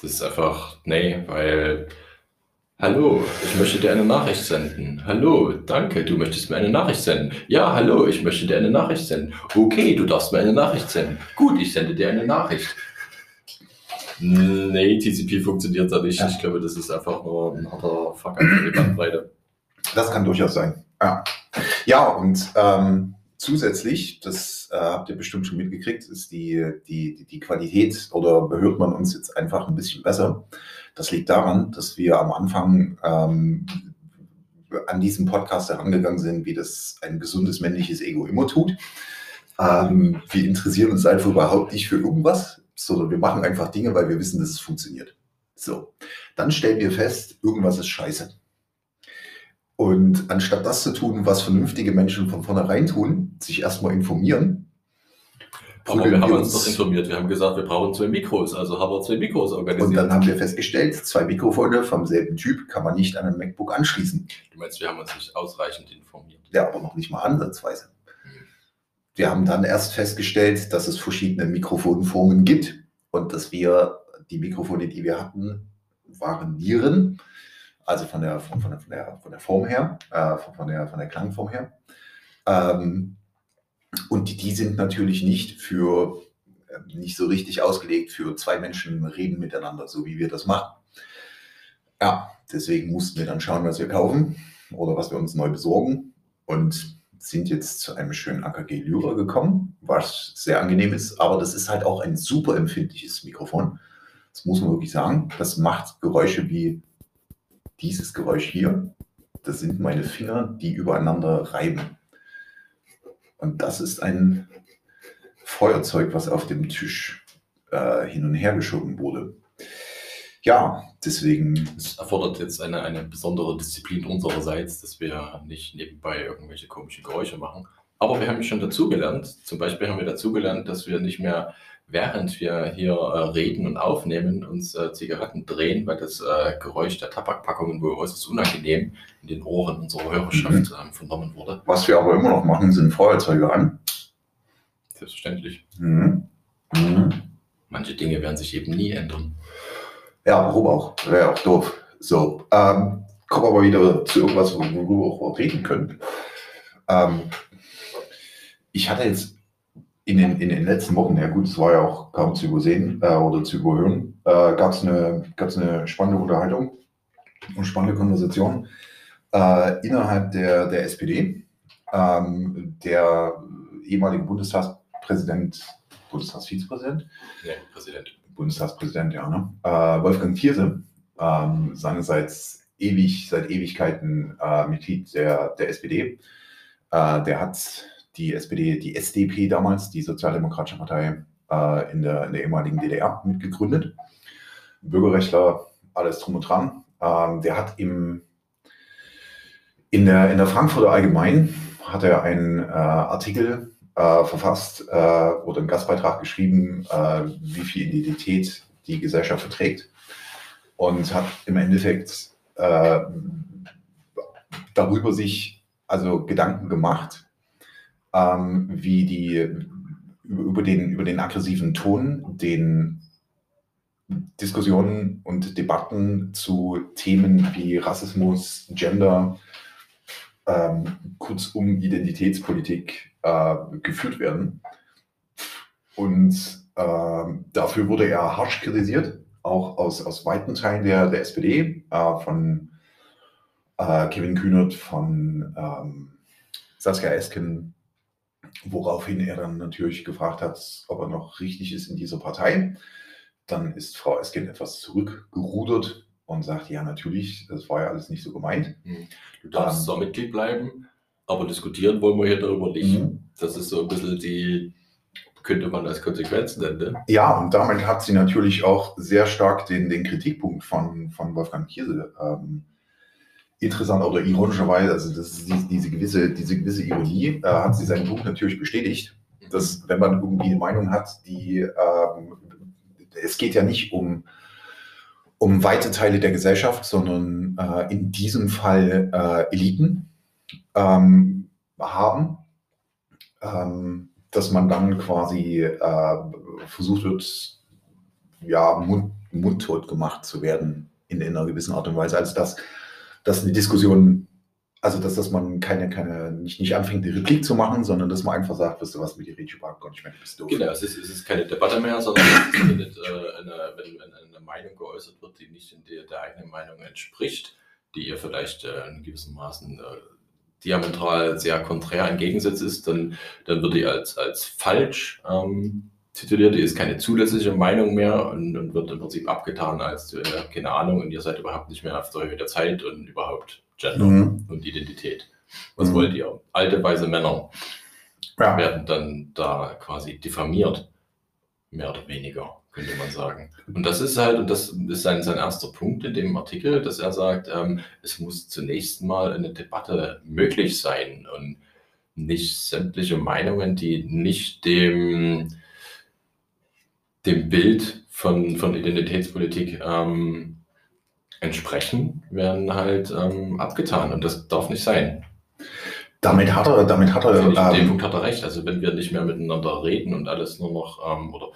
Das ist einfach, nee, weil, hallo, ich möchte dir eine Nachricht senden. Hallo, danke, du möchtest mir eine Nachricht senden. Ja, hallo, ich möchte dir eine Nachricht senden. Okay, du darfst mir eine Nachricht senden. Gut, ich sende dir eine Nachricht. Nee, TCP funktioniert da nicht. Ja. Ich glaube, das ist einfach nur ein harter Fuck für die Bandbreite. Das kann durchaus sein. Ja, ja und ähm, zusätzlich, das äh, habt ihr bestimmt schon mitgekriegt, ist die, die, die- die Qualität oder hört man uns jetzt einfach ein bisschen besser. Das liegt daran, dass wir am Anfang ähm, an diesen Podcast herangegangen sind, wie das ein gesundes männliches Ego immer tut. Ähm, wir interessieren uns einfach überhaupt nicht für irgendwas, sondern wir machen einfach Dinge, weil wir wissen, dass es funktioniert. So, dann stellen wir fest, irgendwas ist scheiße. Und anstatt das zu tun, was vernünftige Menschen von vornherein tun, sich erstmal informieren, Aber wir haben uns doch informiert. Wir haben gesagt, wir brauchen zwei Mikros. Also haben wir zwei Mikros organisiert. und dann haben wir festgestellt, zwei Mikrofone vom selben Typ kann man nicht an ein MacBook anschließen. Du meinst, wir haben uns nicht ausreichend informiert. Ja, aber noch nicht mal ansatzweise. Wir haben dann erst festgestellt, dass es verschiedene Mikrofonformen gibt und dass wir die Mikrofone, die wir hatten, waren Nieren, also von der, von, von der, von der, Form her, äh, von, von, der, von der Klangform her. Ähm, und die, die sind natürlich nicht für, äh, nicht so richtig ausgelegt für zwei Menschen reden miteinander, so wie wir das machen. Ja, deswegen mussten wir dann schauen, was wir kaufen oder was wir uns neu besorgen und sind jetzt zu einem schönen AKG Lyra gekommen, was sehr angenehm ist, aber das ist halt auch ein super empfindliches Mikrofon. Das muss man wirklich sagen. Das macht Geräusche wie dieses Geräusch hier. Das sind meine Finger, die übereinander reiben. Und das ist ein Feuerzeug, was auf dem Tisch äh, hin und her geschoben wurde. Ja, deswegen Es erfordert jetzt eine, eine besondere Disziplin unsererseits, dass wir nicht nebenbei irgendwelche komischen Geräusche machen. Aber wir haben schon dazugelernt. Zum Beispiel haben wir dazugelernt, dass wir nicht mehr, während wir hier äh, reden und aufnehmen, uns äh, Zigaretten drehen, weil das äh, Geräusch der Tabakpackungen wohl äußerst unangenehm in den Ohren unserer Hörerschaft Mhm. ähm, vernommen wurde. Was wir aber immer noch machen, sind Feuerzeuge an. Selbstverständlich. Mhm. Mhm. Manche Dinge werden sich eben nie ändern. Ja, warum auch? Wäre auch doof. So, ähm, kommen wir aber wieder zu irgendwas, worüber wir auch reden können. Ähm, ich hatte jetzt in den, in den letzten Wochen, ja gut, es war ja auch kaum zu übersehen äh, oder zu überhören, äh, gab es eine, gab's eine spannende Unterhaltung und spannende Konversation äh, innerhalb der, der SPD. Ähm, der ehemalige Bundestagspräsident, Bundestagsvizepräsident, Nee, Präsident. Bundestagspräsident, ja, ne? Äh, Wolfgang Thierse, ähm, seinerseits ewig, seit Ewigkeiten äh, Mitglied der, der SPD. Äh, der hat die SPD, die SDP damals, die Sozialdemokratische Partei äh, in, der, in der ehemaligen DDR mitgegründet. Bürgerrechtler, alles drum und dran. Ähm, der hat im, in, der, in der Frankfurter Allgemein hat er einen äh, Artikel äh, verfasst äh, oder einen Gastbeitrag geschrieben, äh, wie viel Identität die Gesellschaft verträgt und hat im Endeffekt äh, darüber sich also Gedanken gemacht, ähm, wie die über, den, über den aggressiven Ton, den Diskussionen und Debatten zu Themen wie Rassismus, Gender, ähm, kurzum Identitätspolitik äh, geführt werden. Und ähm, dafür wurde er harsch kritisiert, auch aus, aus weiten Teilen der, der SPD, äh, von äh, Kevin Kühnert, von ähm, Saskia Esken, woraufhin er dann natürlich gefragt hat, ob er noch richtig ist in dieser Partei. Dann ist Frau Esken etwas zurückgerudert und sagt, ja natürlich, das war ja alles nicht so gemeint. Du darfst Ähm. Mitglied bleiben, aber diskutieren wollen wir hier darüber nicht. Mhm. Das ist so ein bisschen die, könnte man als Konsequenz nennen. Ne? Ja, und damit hat sie natürlich auch sehr stark den, den Kritikpunkt von, von Wolfgang Kiesel ähm, interessant oder ironischerweise, also das ist die, diese, gewisse, diese gewisse Ironie, äh, hat sie seinen Punkt natürlich bestätigt, dass wenn man irgendwie eine Meinung hat, die ähm, es geht ja nicht um, um weite Teile der Gesellschaft, sondern äh, in diesem Fall äh, Eliten ähm, haben, ähm, dass man dann quasi äh, versucht wird, ja, mund, mundtot gemacht zu werden in, in einer gewissen Art und Weise. Also dass, dass eine Diskussion, also dass, dass man keine, keine, nicht, nicht anfängt, eine Replik zu machen, sondern dass man einfach sagt, weißt du was, mit dir rede überhaupt gar nicht mehr, du bist doof. Genau, es ist, es ist keine Debatte mehr, sondern es nicht, äh, eine, wenn, wenn eine Meinung geäußert wird, die nicht in der, der eigenen Meinung entspricht, die ihr vielleicht äh, in gewissem Maßen äh, diametral sehr konträr entgegensetzt ist, dann, dann wird die als, als falsch ähm, tituliert, die ist keine zulässige Meinung mehr und, und wird im Prinzip abgetan als äh, keine Ahnung und ihr seid überhaupt nicht mehr auf der Höhe der Zeit und überhaupt Gender Mhm. und Identität. Was Mhm. wollt ihr? Alte, weise Männer Ja. werden dann da quasi diffamiert, mehr oder weniger, könnte man sagen. Und das ist halt, und das ist sein, sein erster Punkt in dem Artikel, dass er sagt, ähm, es muss zunächst mal eine Debatte möglich sein und nicht sämtliche Meinungen, die nicht dem, dem Bild von, von Identitätspolitik ähm, entsprechen, werden halt ähm, abgetan. Und das darf nicht sein. Damit hat er, damit hat er, Finde ich, an dem ähm, Punkt hat er recht. Also wenn wir nicht mehr miteinander reden und alles nur noch, ähm, oder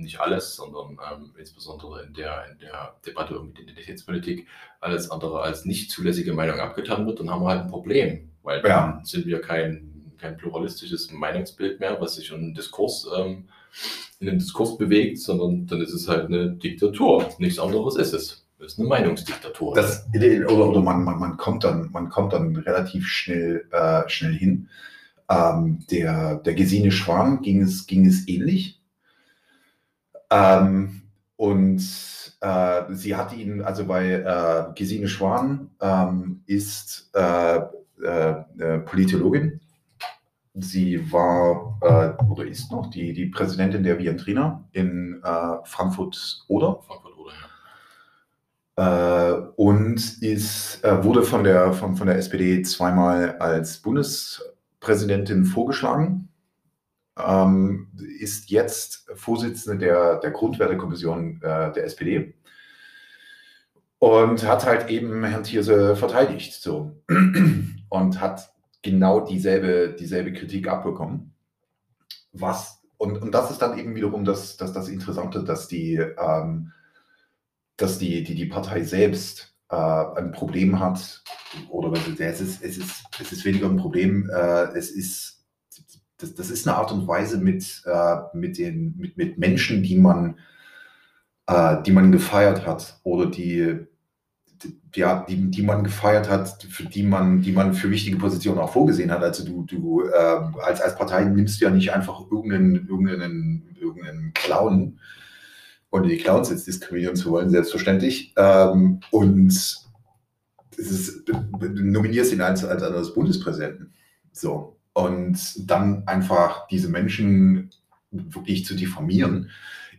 nicht alles, sondern ähm, insbesondere in der, in der Debatte um Identitätspolitik alles andere als nicht zulässige Meinung abgetan wird, dann haben wir halt ein Problem. Weil dann Ja. sind wir kein, kein pluralistisches Meinungsbild mehr, was sich in einen Diskurs, ähm, in den Diskurs bewegt, sondern dann ist es halt eine Diktatur. Nichts anderes ist es. Es ist eine Meinungsdiktatur. das, oder, oder man, man, man, kommt dann, man kommt dann relativ schnell, äh, schnell hin. Ähm, der, der Gesine Schwan ging es, ging es ähnlich. Ähm, und äh, sie hat ihn, also bei äh, Gesine Schwan ähm, ist äh, äh, äh, Politologin. Sie war äh, oder ist noch die, die Präsidentin der Viantrina in äh, Frankfurt-Oder. Frankfurt oder ja. Und ist, wurde von der, von, von der SPD zweimal als Präsidentin vorgeschlagen, ähm, ist jetzt Vorsitzende der, der Grundwertekommission äh, der SPD und hat halt eben Herrn Thierse verteidigt. So. Und hat genau dieselbe, dieselbe Kritik abbekommen. Was, und, und das ist dann eben wiederum das, das, das Interessante, dass die, ähm, dass die, die, die Partei selbst äh, ein Problem hat, oder es ist, es ist, es ist weniger ein Problem, äh, es ist, das, das ist eine Art und Weise mit, äh, mit, den, mit, mit Menschen, die man, äh, die man gefeiert hat oder die, ja, die, die man gefeiert hat, für die man, die man für wichtige Positionen auch vorgesehen hat. Also du, du äh, als, als Partei nimmst du ja nicht einfach irgendeinen, irgendeinen, irgendeinen Clown, ohne die Clowns jetzt diskriminieren zu wollen, selbstverständlich. Ähm, und es ist, nominierst ihn als, als, als Bundespräsidenten. So. Und dann einfach diese Menschen wirklich zu diffamieren,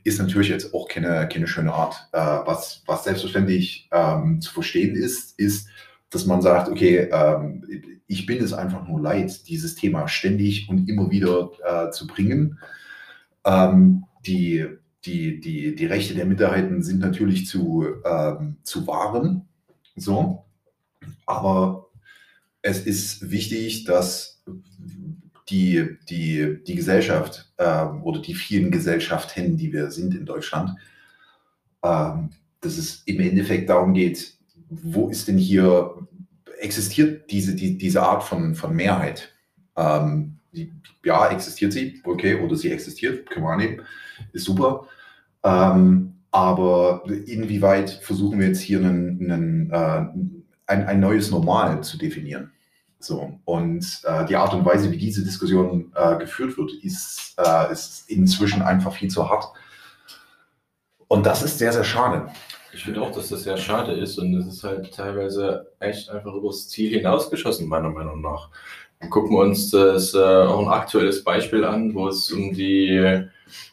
ist natürlich jetzt auch keine, keine schöne Art. Äh, was, was selbstverständlich ähm, zu verstehen ist, ist, dass man sagt, okay, ähm, ich bin es einfach nur leid, dieses Thema ständig und immer wieder äh, zu bringen. Ähm, die, die, die, die Rechte der Minderheiten sind natürlich zu, ähm, zu wahren. So. Aber es ist wichtig, dass die, die, die Gesellschaft äh, oder die vielen Gesellschaften, die wir sind in Deutschland, äh, dass es im Endeffekt darum geht, wo ist denn hier, existiert diese, die, diese Art von, von Mehrheit? Ähm, die, ja, existiert sie, okay, oder sie existiert, können wir annehmen, ist super. Ähm, aber inwieweit versuchen wir jetzt hier einen, einen, äh, ein, ein neues Normal zu definieren? So, und äh, die Art und Weise, wie diese Diskussion äh, geführt wird, ist, äh, ist inzwischen einfach viel zu hart. Und das ist sehr, sehr schade. Ich finde auch, dass das sehr schade ist und es ist halt teilweise echt einfach übers Ziel hinausgeschossen, meiner Meinung nach. Dann gucken wir uns das äh, auch ein aktuelles Beispiel an, wo es um die,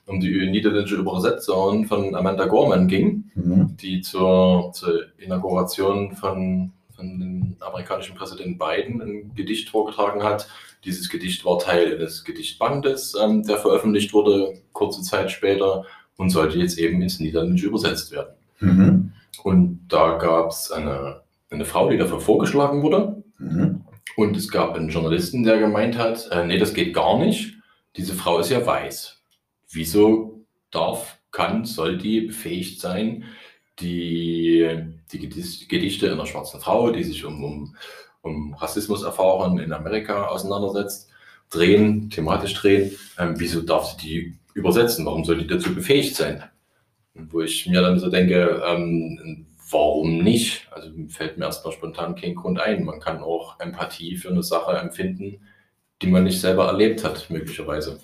um die niederländische Übersetzung von Amanda Gorman ging, mhm. die zur, zur Inauguration von von dem amerikanischen Präsident Biden ein Gedicht vorgetragen hat. Dieses Gedicht war Teil eines Gedichtbandes, ähm, der veröffentlicht wurde kurze Zeit später und sollte jetzt eben ins Niederländische übersetzt werden. Mhm. Und da gab es eine, eine Frau, die dafür vorgeschlagen wurde. Mhm. Und es gab einen Journalisten, der gemeint hat, äh, nee, das geht gar nicht. Diese Frau ist ja weiß. Wieso darf, kann, soll die befähigt sein, die, die Gedichte einer schwarzen Frau, die sich um, um, um Rassismuserfahrungen in Amerika auseinandersetzt, drehen, thematisch drehen. Ähm, wieso darf sie die übersetzen? Warum soll die dazu befähigt sein? Wo ich mir dann so denke, ähm, warum nicht? Also fällt mir erstmal spontan kein Grund ein. Man kann auch Empathie für eine Sache empfinden, die man nicht selber erlebt hat, möglicherweise.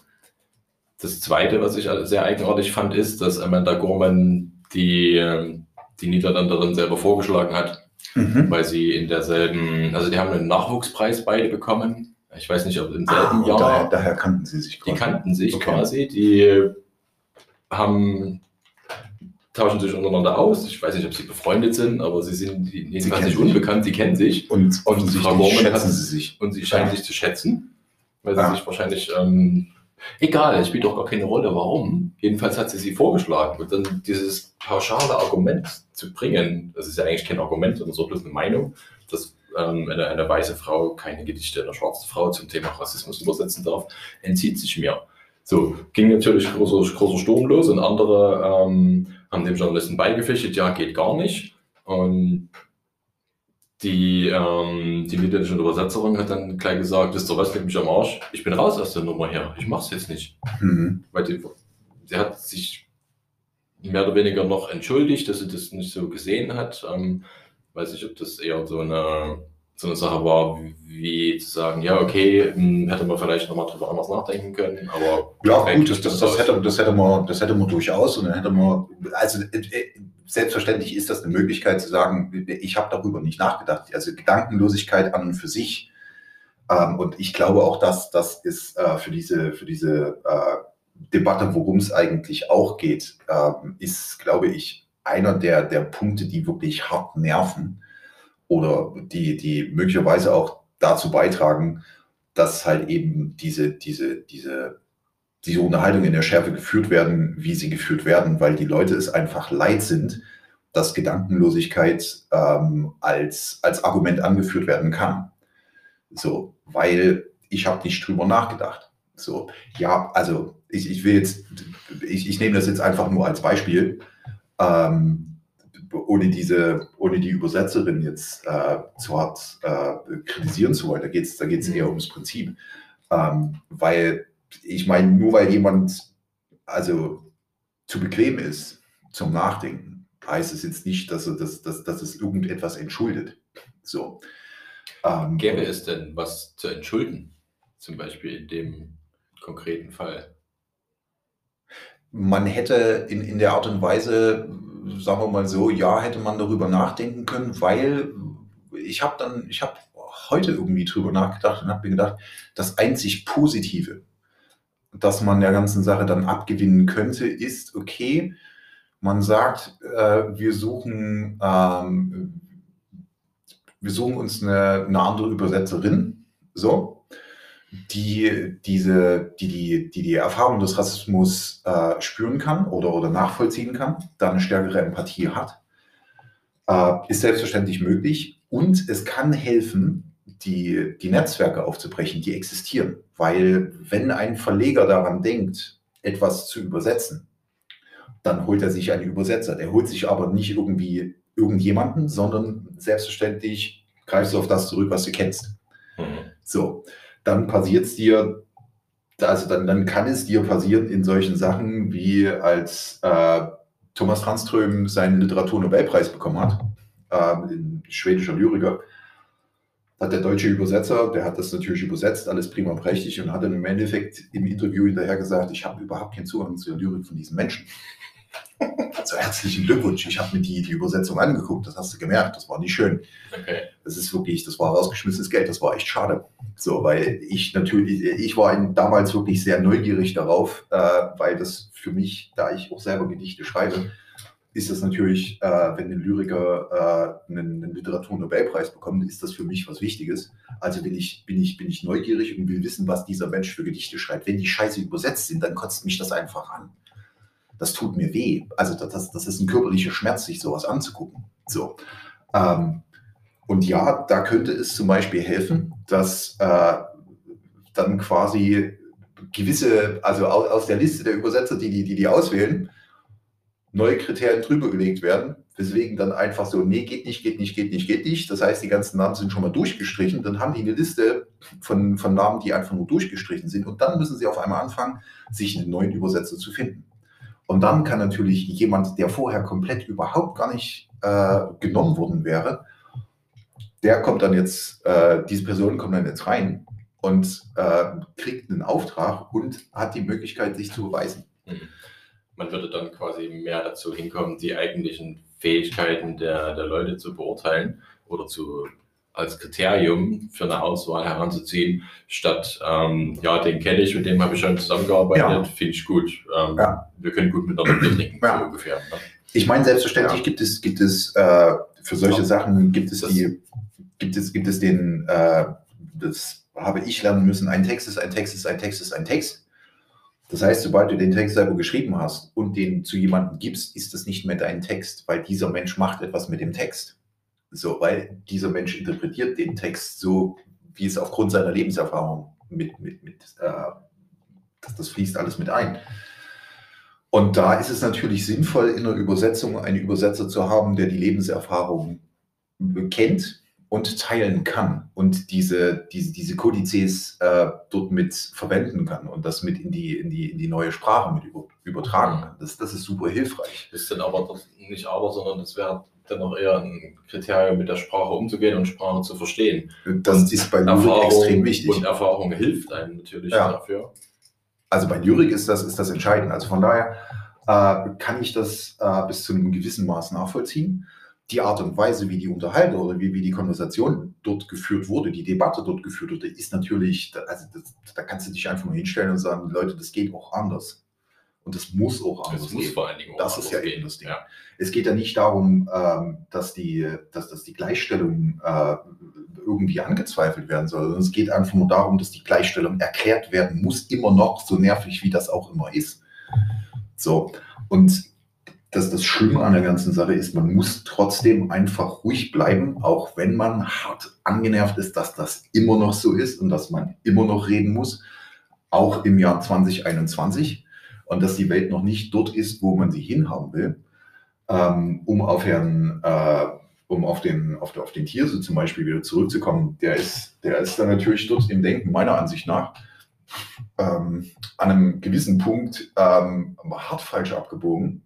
Das Zweite, was ich sehr eigenartig fand, ist, dass Amanda Gorman die, ähm, die Niederländerin selber vorgeschlagen hat, mhm. weil sie in derselben, also die haben einen Nachwuchspreis beide bekommen. Ich weiß nicht, ob im selben ah, Jahr. Daher, daher, kannten sie sich quasi. Die kannten sich okay. quasi. Die haben tauschen sich untereinander aus. Ich weiß nicht, ob sie befreundet sind, aber sie sind jedenfalls nicht unbekannt, sie kennen sich. Und offensichtlich schätzen sie sich. Und sie scheinen ja. sich zu schätzen, weil sie sich wahrscheinlich ähm, Egal, es spielt doch gar keine Rolle, warum. Jedenfalls hat sie sie vorgeschlagen. Und dann dieses pauschale Argument zu bringen, das ist ja eigentlich kein Argument, sondern so bloß eine Meinung, dass ähm, eine, eine weiße Frau keine Gedichte einer schwarzen Frau zum Thema Rassismus übersetzen darf, entzieht sich mir. So, ging natürlich großer, großer Sturm los und andere ähm, haben dem Journalisten beigepflichtet, ja, geht gar nicht. Und die, ähm, die niederländische Übersetzerin hat dann gleich gesagt, wisst ihr was, leg mich am Arsch, ich bin raus aus der Nummer her, ich mach's jetzt nicht. Mhm. Weil die, sie hat sich mehr oder weniger noch entschuldigt, dass sie das nicht so gesehen hat. Ähm, weiß nicht, ob das eher so eine, so eine Sache war, wie, zu sagen, ja, okay, hm, hätte man vielleicht nochmal drüber anders nachdenken können, aber... Ja, gut, das, das, das, hätte, das, hätte man, das hätte man durchaus und dann hätte man, also äh, äh, selbstverständlich ist das eine Möglichkeit zu sagen, ich habe darüber nicht nachgedacht. Also Gedankenlosigkeit an und für sich. Ähm, und ich glaube auch, dass das ist äh, für diese, für diese äh, Debatte, worum es eigentlich auch geht, äh, ist, glaube ich, einer der, der Punkte, die wirklich hart nerven oder die, die möglicherweise auch dazu beitragen, dass halt eben diese, diese, diese, diese Unterhaltungen in der Schärfe geführt werden, wie sie geführt werden, weil die Leute es einfach leid sind, dass Gedankenlosigkeit ähm, als, als Argument angeführt werden kann. So, weil ich habe nicht drüber nachgedacht. So, ja, also ich, ich will jetzt, ich, ich nehme das jetzt einfach nur als Beispiel, ähm, ohne diese, ohne die Übersetzerin jetzt äh, zu hart äh, kritisieren zu wollen. Da geht es da geht's eher ums Prinzip. Ähm, weil ich meine, nur weil jemand also zu bequem ist zum Nachdenken, heißt es jetzt nicht, dass, er, dass, dass, dass es irgendetwas entschuldet. So. Ähm, Gäbe es denn was zu entschulden? Zum Beispiel in dem konkreten Fall? Man hätte in, in der Art und Weise, sagen wir mal so, ja, hätte man darüber nachdenken können, weil ich habe dann, ich habe heute irgendwie drüber nachgedacht und habe mir gedacht, das einzig Positive, das man der ganzen Sache dann abgewinnen könnte, ist, okay, man sagt, äh, wir suchen, ähm, wir suchen uns eine, eine andere Übersetzerin, so, die diese, die, die, die, die Erfahrung des Rassismus äh, spüren kann oder, oder nachvollziehen kann, da eine stärkere Empathie hat, äh, ist selbstverständlich möglich. Und es kann helfen, die, die Netzwerke aufzubrechen, die existieren. Weil wenn ein Verleger daran denkt, etwas zu übersetzen, dann holt er sich einen Übersetzer. Der holt sich aber nicht irgendwie irgendjemanden, sondern selbstverständlich greifst du auf das zurück, was du kennst. Mhm. So dann passiert es dir, also dann, dann kann es dir passieren in solchen Sachen, wie als äh, Thomas Tranström seinen Literaturnobelpreis bekommen hat, äh, ein schwedischer Lyriker, hat der deutsche Übersetzer, der hat das natürlich übersetzt, alles prima prächtig und hat dann im Endeffekt im Interview hinterher gesagt, ich habe überhaupt keinen Zugang zur Lyrik von diesen Menschen. Also herzlichen Glückwunsch. Ich habe mir die, die Übersetzung angeguckt, das hast du gemerkt, das war nicht schön. Okay. Das ist wirklich, das war rausgeschmissenes Geld, das war echt schade. So, weil ich natürlich, ich war damals wirklich sehr neugierig darauf, äh, weil das für mich, da ich auch selber Gedichte schreibe, ist das natürlich, äh, wenn ein Lyriker äh, einen, einen Literaturnobelpreis bekommt, ist das für mich was Wichtiges. Also bin ich, bin, ich, bin ich neugierig und will wissen, was dieser Mensch für Gedichte schreibt. Wenn die scheiße übersetzt sind, dann kotzt mich das einfach an das tut mir weh. Also das, das ist ein körperlicher Schmerz, sich sowas anzugucken. So. Ähm, und ja, da könnte es zum Beispiel helfen, dass äh, dann quasi gewisse, also aus der Liste der Übersetzer, die die, die, die auswählen, neue Kriterien drüber gelegt werden, weswegen dann einfach so, nee, geht nicht, geht nicht, geht nicht, geht nicht. Das heißt, die ganzen Namen sind schon mal durchgestrichen. Dann haben die eine Liste von, von Namen, die einfach nur durchgestrichen sind. Und dann müssen sie auf einmal anfangen, sich einen neuen Übersetzer zu finden. Und dann kann natürlich jemand, der vorher komplett überhaupt gar nicht äh, genommen worden wäre, der kommt dann jetzt, äh, diese Person kommt dann jetzt rein und äh, kriegt einen Auftrag und hat die Möglichkeit, sich zu beweisen. Mhm. Man würde dann quasi mehr dazu hinkommen, die eigentlichen Fähigkeiten der, der Leute zu beurteilen oder zu als Kriterium für eine Auswahl heranzuziehen, statt, ähm, ja, den kenne ich, mit dem habe ich schon zusammengearbeitet, ja. finde ich gut. Ähm, ja. Wir können gut miteinander trinken, ja. so ungefähr. Ne? Ich meine, selbstverständlich gibt es, gibt es äh, für solche Sachen, gibt es die, gibt es, gibt es den, äh, das habe ich lernen müssen, ein Text ist ein Text ist ein Text ist ein Text. Das heißt, sobald du den Text selber geschrieben hast und den zu jemandem gibst, ist das nicht mehr dein Text, weil dieser Mensch macht etwas mit dem Text. So, weil dieser Mensch interpretiert den Text so, wie es aufgrund seiner Lebenserfahrung mit, mit, mit äh, das, das fließt alles mit ein. Und da ist es natürlich sinnvoll, in der Übersetzung einen Übersetzer zu haben, der die Lebenserfahrung kennt und teilen kann und diese, diese, diese Kodizes äh, dort mit verwenden kann und das mit in die, in die, in die neue Sprache mit über, übertragen kann. Das, das ist super hilfreich. Das ist dann aber nicht aber, sondern das wäre dennoch eher ein Kriterium, mit der Sprache umzugehen und Sprache zu verstehen. Das und ist bei Lyrik extrem wichtig. Und Erfahrung hilft einem natürlich ja. dafür. Also bei Lyrik ist das, ist das entscheidend. Also von daher äh, kann ich das äh, bis zu einem gewissen Maß nachvollziehen. Die Art und Weise, wie die Unterhaltung oder wie, wie die Konversation dort geführt wurde, die Debatte dort geführt wurde, ist natürlich, also das, da kannst du dich einfach nur hinstellen und sagen, Leute, das geht auch anders. Und es muss auch anders Das muss gehen. vor allen Dingen auch Das ist ja eben das Ding. Ja. Es geht ja nicht darum, ähm, dass, die, dass, dass die Gleichstellung äh, irgendwie angezweifelt werden soll, sondern es geht einfach nur darum, dass die Gleichstellung erklärt werden muss, immer noch, so nervig wie das auch immer ist. So, und das, das Schlimme an der ganzen Sache ist, man muss trotzdem einfach ruhig bleiben, auch wenn man hart angenervt ist, dass das immer noch so ist und dass man immer noch reden muss, auch im Jahr 2021 und dass die Welt noch nicht dort ist, wo man sie hinhaben will, ähm, um auf Herrn, äh, um auf den, auf, auf den Tierse zum Beispiel wieder zurückzukommen. Der ist, der ist dann natürlich dort im Denken meiner Ansicht nach ähm, an einem gewissen Punkt ähm, hart falsch abgebogen.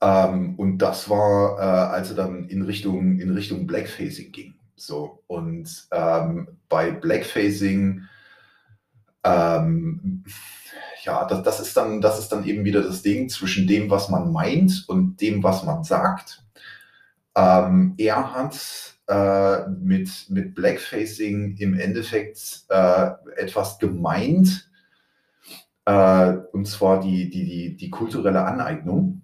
Ähm, und das war, äh, als er dann in Richtung, in Richtung Blackfacing ging. So, und ähm, bei Blackfacing, ähm, ja, das, das, ist dann, das ist dann eben wieder das Ding zwischen dem, was man meint und dem, was man sagt. Ähm, er hat äh, mit, mit Blackfacing im Endeffekt äh, etwas gemeint, äh, und zwar die, die, die, die kulturelle Aneignung,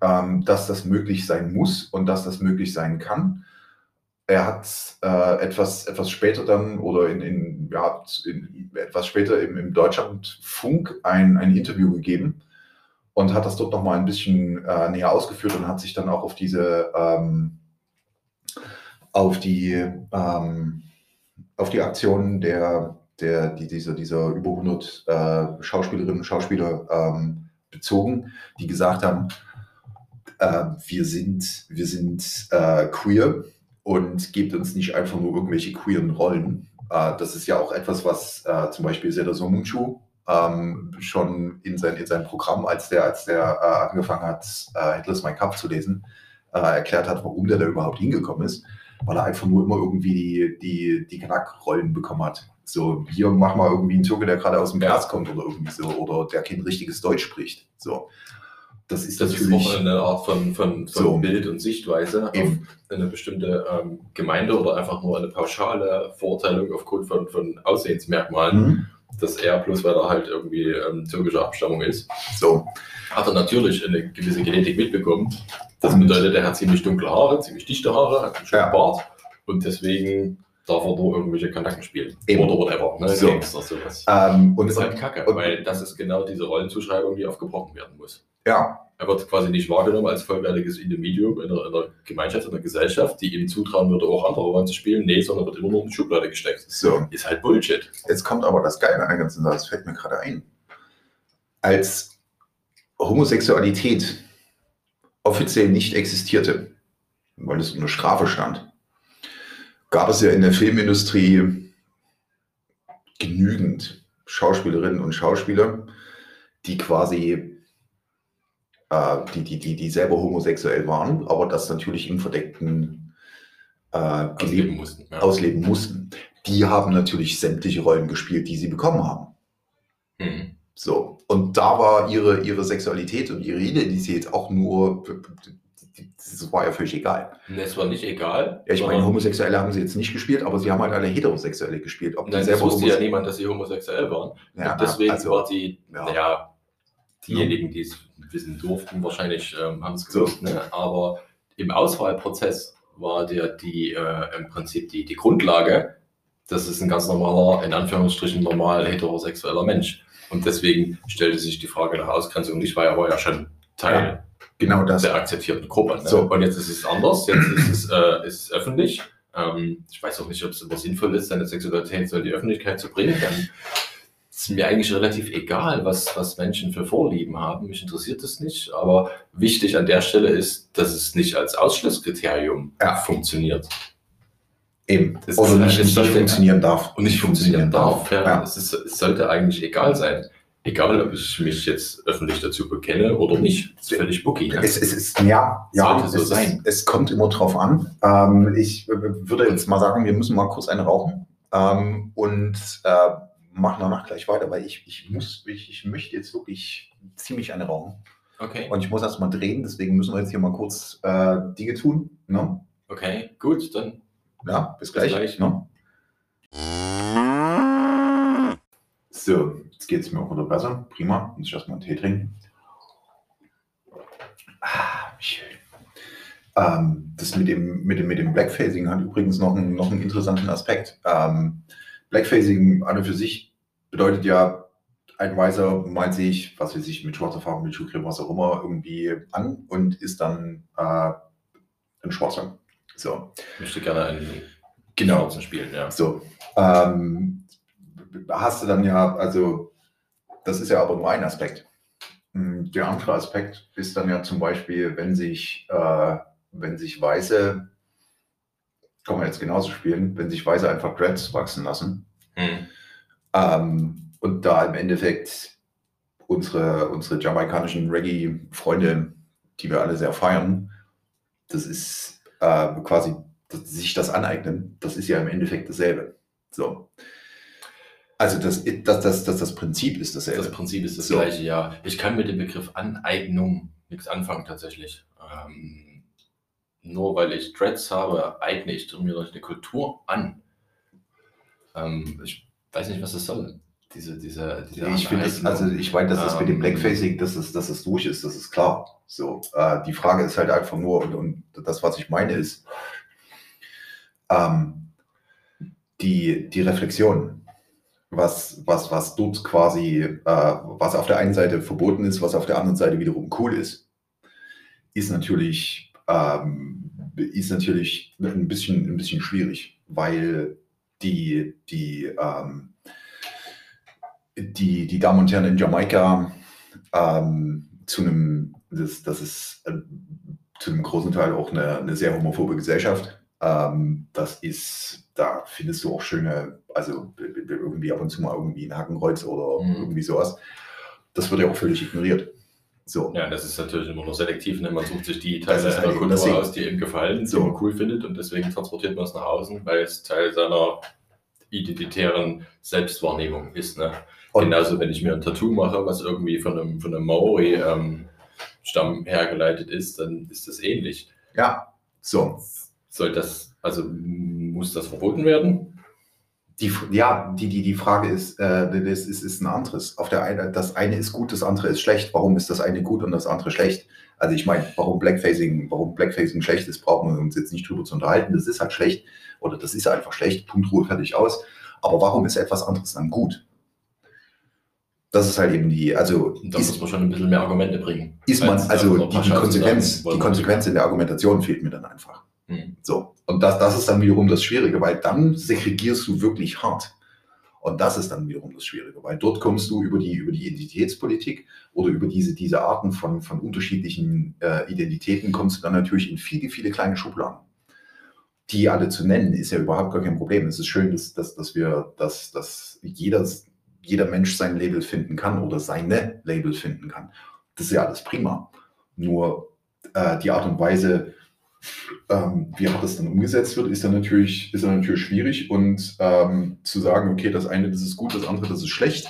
ähm, dass das möglich sein muss und dass das möglich sein kann. Er hat äh, etwas, etwas später dann oder in, in, ja, in, etwas später im, im Deutschlandfunk ein, ein Interview gegeben und hat das dort nochmal ein bisschen äh, näher ausgeführt und hat sich dann auch auf diese ähm, auf die ähm, auf die Aktion der, der die, dieser, dieser über 100 äh, Schauspielerinnen und Schauspieler ähm, bezogen, die gesagt haben, äh, wir sind, wir sind äh, queer und gebt uns nicht einfach nur irgendwelche queeren Rollen. Äh, das ist ja auch etwas, was äh, zum Beispiel Seda Somunchu ähm, schon in sein, in sein Programm, als der, als der äh, angefangen hat, äh, Hitler's Mein Kampf zu lesen, äh, erklärt hat, warum der da überhaupt hingekommen ist, weil er einfach nur immer irgendwie die, die, die Knackrollen bekommen hat. So, hier mach mal irgendwie einen Türke, der gerade aus dem. Knast kommt oder irgendwie so, oder der kein richtiges Deutsch spricht. So. Das ist Das ist natürlich. auch eine Art von, von, von So. Bild und Sichtweise Eben. auf eine bestimmte ähm, Gemeinde oder einfach nur eine pauschale Verurteilung aufgrund von, von Aussehensmerkmalen, Mhm. dass er bloß weil er halt irgendwie ähm, türkischer Abstammung ist, So, hat er natürlich eine gewisse Genetik mitbekommen. Das Und- bedeutet, er hat ziemlich dunkle Haare, ziemlich dichte Haare, hat einen schönen Ja. Bart und deswegen darf er nur irgendwelche Kontakten spielen. Eben. Oder whatever, ne? So. Gangster, sowas. ähm, und, das ist halt kacke, und- weil das ist genau diese Rollenzuschreibung, die aufgebrochen werden muss. Ja, Er wird quasi nicht wahrgenommen als vollwertiges Individuum in der, in der Gemeinschaft, in der Gesellschaft, die ihm zutrauen würde, auch andere Rollen zu spielen. Nee, sondern wird immer nur in die Schublade gesteckt. so. Ist halt Bullshit. Jetzt kommt aber das Geile an der ganzen Sache, das fällt mir gerade ein. Als Homosexualität offiziell nicht existierte, weil es unter Strafe stand, gab es ja in der Filmindustrie genügend Schauspielerinnen und Schauspieler, die quasi äh, die, die, die, die selber homosexuell waren, aber das natürlich im verdeckten äh, Ausleben mussten. Ja. ausleben mussten. Die haben natürlich sämtliche Rollen gespielt, die sie bekommen haben. Mhm. So. Und da war ihre, ihre Sexualität und ihre Identität auch nur, das war ja völlig egal. Es war nicht egal. Ja, ich meine, Homosexuelle haben sie jetzt nicht gespielt, aber sie haben halt alle Heterosexuelle gespielt. Ob Nein, das wusste ja niemand, dass sie homosexuell waren. Ja, und deswegen also, war die, ja. naja, diejenigen, die es wissen durften, wahrscheinlich ähm, haben es gewusst. Ne? Aber im Auswahlprozess war der die äh, im Prinzip die, die Grundlage, das ist ein ganz normaler, in Anführungsstrichen normal heterosexueller Mensch. Und deswegen stellte sich die Frage nach Ausgrenzung nicht, weil er war ja schon Teil Genau das. der akzeptierten Gruppe. Ne? So. Und jetzt ist es anders, jetzt ist es, äh, ist es öffentlich. Ähm, ich weiß auch nicht, ob es immer sinnvoll ist, seine Sexualität so in die Öffentlichkeit zu bringen. Dann ist mir eigentlich relativ egal, was, was Menschen für Vorlieben haben. Mich interessiert das nicht. Aber wichtig an der Stelle ist, dass es nicht als Ausschlusskriterium Ja. funktioniert Eben. Das ist- nicht, nicht sollte- funktionieren darf. und nicht funktionieren darf. Ja. Ja. Es, ist, es sollte eigentlich egal sein. Egal, ob ich mich jetzt öffentlich dazu bekenne oder nicht. Das ist völlig bookie. Ne? Es, es ist, ja, ja Sollte so es, sein. Es kommt immer drauf an. Ähm, ich würde jetzt mal sagen, wir müssen mal kurz einen rauchen ähm, und äh, machen danach gleich weiter, weil ich, ich muss, ich, ich möchte jetzt wirklich ziemlich eine rauchen. Okay. Und ich muss erst mal drehen, deswegen müssen wir jetzt hier mal kurz äh, Dinge tun. Ne? Okay, gut, dann Ja, bis gleich. gleich. Ne? So, jetzt geht es mir auch wieder besser. Prima. Muss ich erstmal einen Tee trinken. Ah, schön. Ähm, das mit dem, mit, dem, mit dem Blackfacing hat übrigens noch einen, noch einen interessanten Aspekt. Ähm, Blackfacing an und für sich bedeutet ja, ein Weißer malt sich, was weiß ich, mit schwarzer Farbe, mit Schuhcreme, was auch immer, irgendwie an und ist dann äh, ein Schwarzer. So. Ich möchte gerne einen Genau. Schwarzen spielen, ja. So. Ähm, hast du dann ja, also, das ist ja aber nur ein Aspekt. Hm, Der andere Aspekt ist dann ja zum Beispiel, wenn sich, äh, wenn sich Weiße, kann man jetzt genauso spielen, wenn sich Weiße einfach Dreads wachsen lassen Hm. Ähm, und da im Endeffekt unsere, unsere jamaikanischen Reggae-Freunde, die wir alle sehr feiern, das ist äh, quasi, dass sie sich das aneignen, das ist ja im Endeffekt dasselbe. So. Also das, das, das, das, das Prinzip ist dasselbe. Das Prinzip ist das So. gleiche, ja. Ich kann mit dem Begriff Aneignung nichts anfangen tatsächlich. Ähm, nur weil ich Dreads habe, eigne ich mir eine Kultur an. Ähm, ich weiß nicht, was das soll. Diese, diese, diese ich finde also ich meine, dass das mit dem Ähm, Blackfacing, dass es, dass es durch ist, das ist klar. So, äh, die Frage ist halt einfach nur, und, und das, was ich meine, ist ähm, die, die Reflexion, was, was, was dort quasi, äh, was auf der einen Seite verboten ist, was auf der anderen Seite wiederum cool ist, ist natürlich, ähm, ist natürlich ein bisschen, ein bisschen schwierig, weil die, die, ähm, die, die Damen und Herren in Jamaika ähm, zu einem, das, das ist äh, zu einem großen Teil auch eine, eine sehr homophobe Gesellschaft. Ähm, das ist, da findest du auch schöne, also irgendwie ab und zu mal irgendwie ein Hakenkreuz oder Mhm. irgendwie sowas. Das wird ja auch völlig ignoriert. So. Ja, das ist natürlich immer nur selektiv. Ne? Man sucht sich die Teile ist halt Kultur Ding. aus, die ihm gefallen, So. die man cool findet und deswegen transportiert man es nach außen, weil es Teil seiner identitären Selbstwahrnehmung ist. Ne? Und- Genauso, wenn ich mir ein Tattoo mache, was irgendwie von einem, von einem Maori-Stamm hergeleitet ist, dann ist das ähnlich. Ja, so. Soll das, also muss das verboten werden? Die, ja, die, die, die Frage ist, äh, das ist, ist ein anderes. Auf der eine, das eine ist gut, das andere ist schlecht. Warum ist das eine gut und das andere schlecht? Also ich meine, warum Blackfacing, warum Blackfacing schlecht ist, brauchen wir uns jetzt nicht drüber zu unterhalten. Das ist halt schlecht oder das ist einfach schlecht. Punkt, Ruhe, fertig, aus. Aber warum ist etwas anderes dann gut? Das ist halt eben die, also da muss man schon ein bisschen mehr Argumente bringen. ist man, Als also die, die Konsequenz, die Konsequenz in der Argumentation fehlt mir dann einfach. Hm. So. Und das, das ist dann wiederum das Schwierige, weil dann segregierst du wirklich hart. Und das ist dann wiederum das Schwierige, weil dort kommst du über die, über die Identitätspolitik oder über diese, diese Arten von, von unterschiedlichen äh, Identitäten kommst du dann natürlich in viele, viele kleine Schubladen. Die alle zu nennen, ist ja überhaupt gar kein Problem. Es ist schön, dass, dass, dass wir, dass, dass jeder, jeder Mensch sein Label finden kann oder seine Label finden kann. Das ist ja alles prima. Nur äh, die Art und Weise, ähm, wie hart das dann umgesetzt wird, ist dann natürlich, ist dann natürlich schwierig. Und ähm, zu sagen, okay, das eine, das ist gut, das andere, das ist schlecht,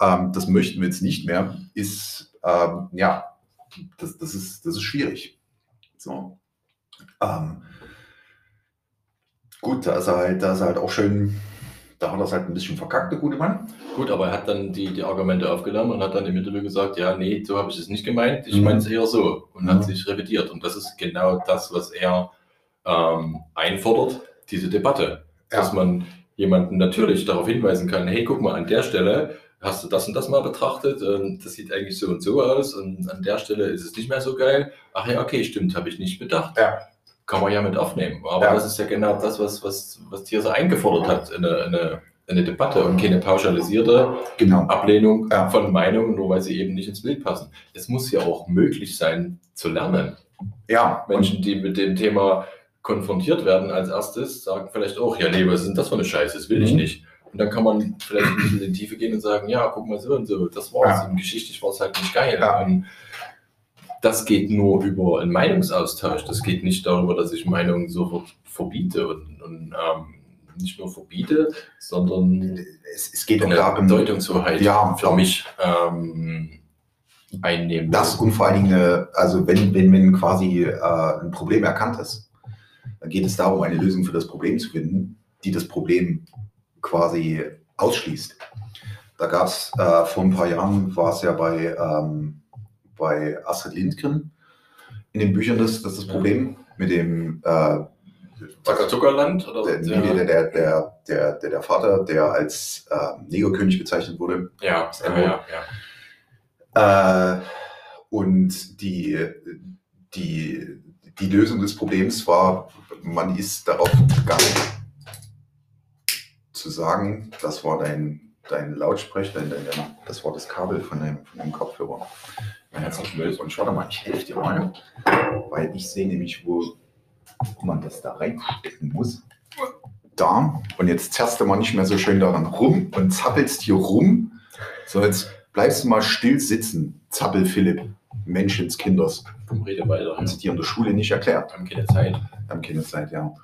ähm, das möchten wir jetzt nicht mehr, ist, ähm, ja, das, das, ist, das ist schwierig. So. Ähm, gut, da ist er halt, da ist er halt auch schön, da hat er es halt ein bisschen verkackt, der gute Mann. Gut, aber er hat dann die, die Argumente aufgenommen und hat dann im Interview gesagt, ja, nee, so habe ich es nicht gemeint, ich Mhm. meine es eher so und Mhm. hat sich revidiert. Und das ist genau das, was er ähm, einfordert, diese Debatte. Ja. Dass man jemanden natürlich darauf hinweisen kann, hey, guck mal, an der Stelle hast du das und das mal betrachtet, und das sieht eigentlich so und so aus und an der Stelle ist es nicht mehr so geil. Ach ja, okay, stimmt, habe ich nicht bedacht. Ja. Kann man ja mit aufnehmen. Aber Ja. das ist ja genau das, was, was, was Thierse eingefordert hat, eine, eine, eine Debatte und keine pauschalisierte Genau. Ablehnung Ja. von Meinungen, nur weil sie eben nicht ins Bild passen. Es muss ja auch möglich sein zu lernen. Ja, Menschen, die mit dem Thema konfrontiert werden als erstes, sagen vielleicht auch, ja, nee, was ist denn das für eine Scheiße, das will ich Mhm. nicht. Und dann kann man vielleicht ein bisschen in die Tiefe gehen und sagen, ja, guck mal so und so, das war's. Ja. Und geschichtlich war es halt nicht geil. Ja. Und das geht nur über einen Meinungsaustausch. Das geht nicht darüber, dass ich Meinungen sofort verbiete und, und ähm, nicht nur verbiete, sondern es, es geht auch eine darum, Bedeutungshoheit Ja, für mich ähm, einnehmen. Das und vor allen Dingen, äh, also wenn, wenn, wenn quasi äh, ein Problem erkannt ist, dann geht es darum, eine Lösung für das Problem zu finden, die das Problem quasi ausschließt. Da gab es äh, vor ein paar Jahren, war es ja bei, ähm, bei Astrid Lindgren in den Büchern das, das, ist das Problem mit dem äh, Zuckerland? Oder? Der, der, der, der, der, der, der Vater, der als äh, Negerkönig bezeichnet wurde. Ja, ja, ja. ja. Äh, und die, die, die Lösung des Problems war, man ist darauf gegangen, zu sagen, das war dein, dein Lautsprecher, dein, dein, das war das Kabel von deinem, von deinem Kopfhörer. Herzlichen Glückwunsch. Warte mal, ich helfe dir mal, weil ich sehe nämlich, wo man das da reinstecken muss. Da. Und jetzt zerrst du mal nicht mehr so schön daran rum und zappelst hier rum. So, jetzt bleibst du mal still sitzen, Zappel Philipp, Menschenskinders. Rede weiter. Haben sie dir in der Schule nicht erklärt? Haben keine Zeit. Haben keine Zeit, ja.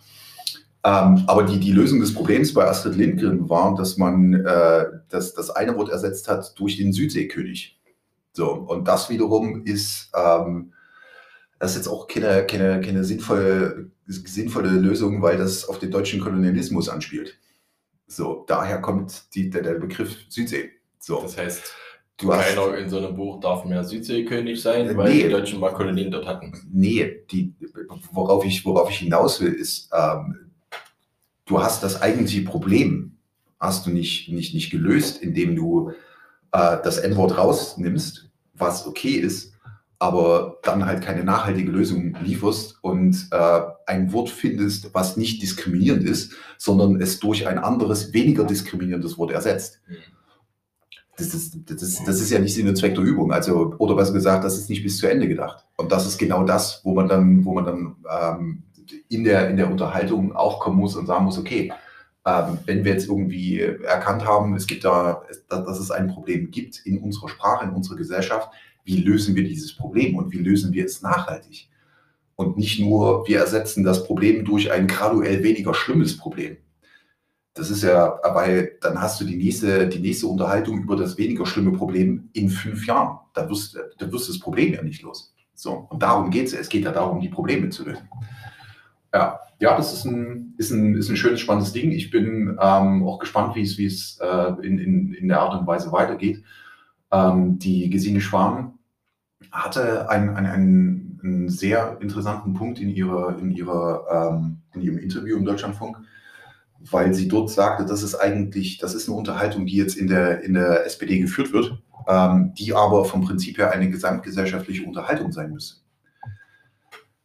Ähm, aber die, die Lösung des Problems bei Astrid Lindgren war, dass man äh, das, das eine Wort ersetzt hat durch den Südseekönig. So, und das wiederum ist, ähm, das ist jetzt auch keine, keine, keine sinnvolle, sinnvolle Lösung, weil das auf den deutschen Kolonialismus anspielt. So, daher kommt die, der, der Begriff Südsee. So. Das heißt, du keiner hast, in so einem Buch darf mehr Südseekönig sein, weil nee, die Deutschen mal Kolonien dort hatten. Nee, die, worauf, ich, worauf ich hinaus will, ist, ähm, du hast das eigentliche Problem, hast du nicht, nicht, nicht gelöst, indem du äh, das N-Wort rausnimmst, was okay ist, aber dann halt keine nachhaltige Lösung lieferst und äh, ein Wort findest, was nicht diskriminierend ist, sondern es durch ein anderes, weniger diskriminierendes Wort ersetzt. Das ist, das, das ist ja nicht Sinn und Zweck der Übung. Also, oder besser gesagt, das ist nicht bis zu Ende gedacht. Und das ist genau das, wo man dann, wo man dann ähm, in, der, in der Unterhaltung auch kommen muss und sagen muss, okay, ähm, wenn wir jetzt irgendwie erkannt haben, es gibt da, dass es ein Problem gibt in unserer Sprache, in unserer Gesellschaft, wie lösen wir dieses Problem und wie lösen wir es nachhaltig? Und nicht nur, wir ersetzen das Problem durch ein graduell weniger schlimmes Problem. Das ist ja, weil dann hast du die nächste, die nächste Unterhaltung über das weniger schlimme Problem in fünf Jahren. Da wirst, da wirst du das Problem ja nicht los. So, und darum geht es. Es geht ja darum, die Probleme zu lösen. Ja, ja, das ist ein, ist ein, ist ein schönes, spannendes Ding. Ich bin ähm, auch gespannt, wie es, wie es äh, in, in, in der Art und Weise weitergeht. Ähm, die Gesine Schwan hatte einen, einen, einen, sehr interessanten Punkt in, ihrer, in, ihrer, ähm, in ihrem Interview im Deutschlandfunk, weil sie dort sagte, das ist eigentlich, das ist eine Unterhaltung, die jetzt in der, in der SPD geführt wird, ähm, die aber vom Prinzip her eine gesamtgesellschaftliche Unterhaltung sein müsste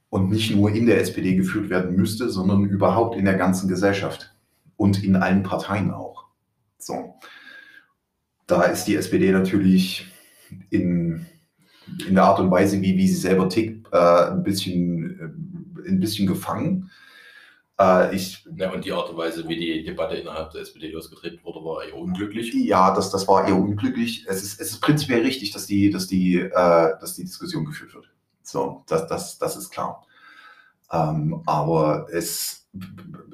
und nicht nur in der SPD geführt werden müsste, sondern überhaupt in der ganzen Gesellschaft und in allen Parteien auch. So. Da ist die SPD natürlich in, in der Art und Weise, wie, wie sie selber tickt, äh, ein, bisschen, äh, ein bisschen gefangen. Äh, ich, ja, und die Art und Weise, wie die Debatte innerhalb der SPD losgetreten wurde, war eher unglücklich. Ja, das, das war eher unglücklich. Es ist, es ist prinzipiell richtig, dass die, dass, die, äh, dass die Diskussion geführt wird. So, das, das, das ist klar. Ähm, aber es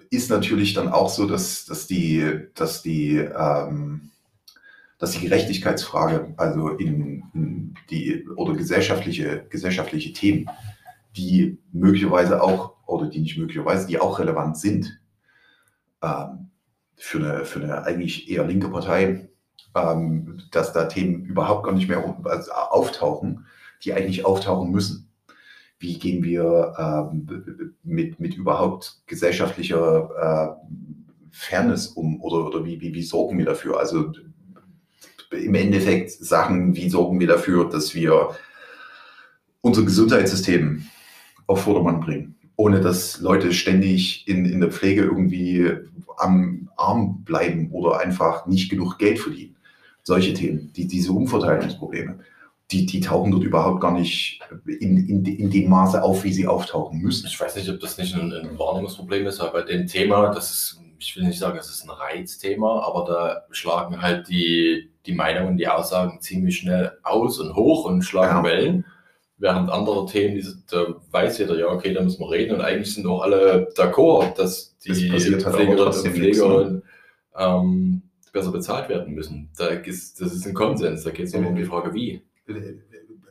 ist natürlich dann auch so, dass, dass die, dass die, ähm, dass die Gerechtigkeitsfrage, also in, in, die oder gesellschaftliche, gesellschaftliche Themen, die möglicherweise auch, oder die nicht möglicherweise, die auch relevant sind, ähm, für, eine, für eine eigentlich eher linke Partei, ähm, dass da Themen überhaupt gar nicht mehr also auftauchen, die eigentlich auftauchen müssen wie gehen wir ähm, mit, mit überhaupt gesellschaftlicher äh, Fairness um oder, oder wie, wie, wie sorgen wir dafür? Also im Endeffekt Sachen, wie sorgen wir dafür, dass wir unser Gesundheitssystem auf Vordermann bringen, ohne dass Leute ständig in, in der Pflege irgendwie am Arm bleiben oder einfach nicht genug Geld verdienen. Solche Themen, die, diese Umverteilungsprobleme die, die tauchen dort überhaupt gar nicht in, in, in dem Maße auf, wie sie auftauchen müssen. Ich weiß nicht, ob das nicht ein, ein Wahrnehmungsproblem ist, aber bei dem Thema, das ist, ich will nicht sagen, es ist ein Reizthema, aber da schlagen halt die, die Meinungen, die Aussagen ziemlich schnell aus und hoch und schlagen ja. Wellen. Während andere Themen, die, da weiß jeder, ja, okay, da müssen wir reden und eigentlich sind auch alle d'accord, dass die das halt Pflegerinnen und Pfleger ne? ähm, besser bezahlt werden müssen. Da ist, das ist ein Konsens, da geht es nur um die Frage, wie.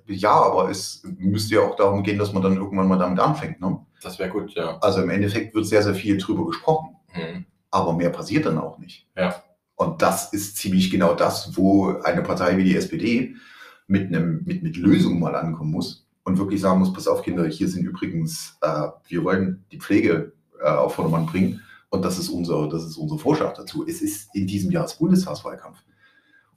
Ja, aber es müsste ja auch darum gehen, dass man dann irgendwann mal damit anfängt. Ne? Das wäre gut, ja. Also im Endeffekt wird sehr, sehr viel drüber gesprochen. Mhm. Aber mehr passiert dann auch nicht. Ja. Und das ist ziemlich genau das, wo eine Partei wie die SPD mit, einem, mit, mit Lösungen mal ankommen muss und wirklich sagen muss, pass auf Kinder, hier sind übrigens, äh, wir wollen die Pflege äh, auf Vordermann bringen und das ist, unser, das ist unser Vorschlag dazu. Es ist in diesem Jahr das Bundestagswahlkampf.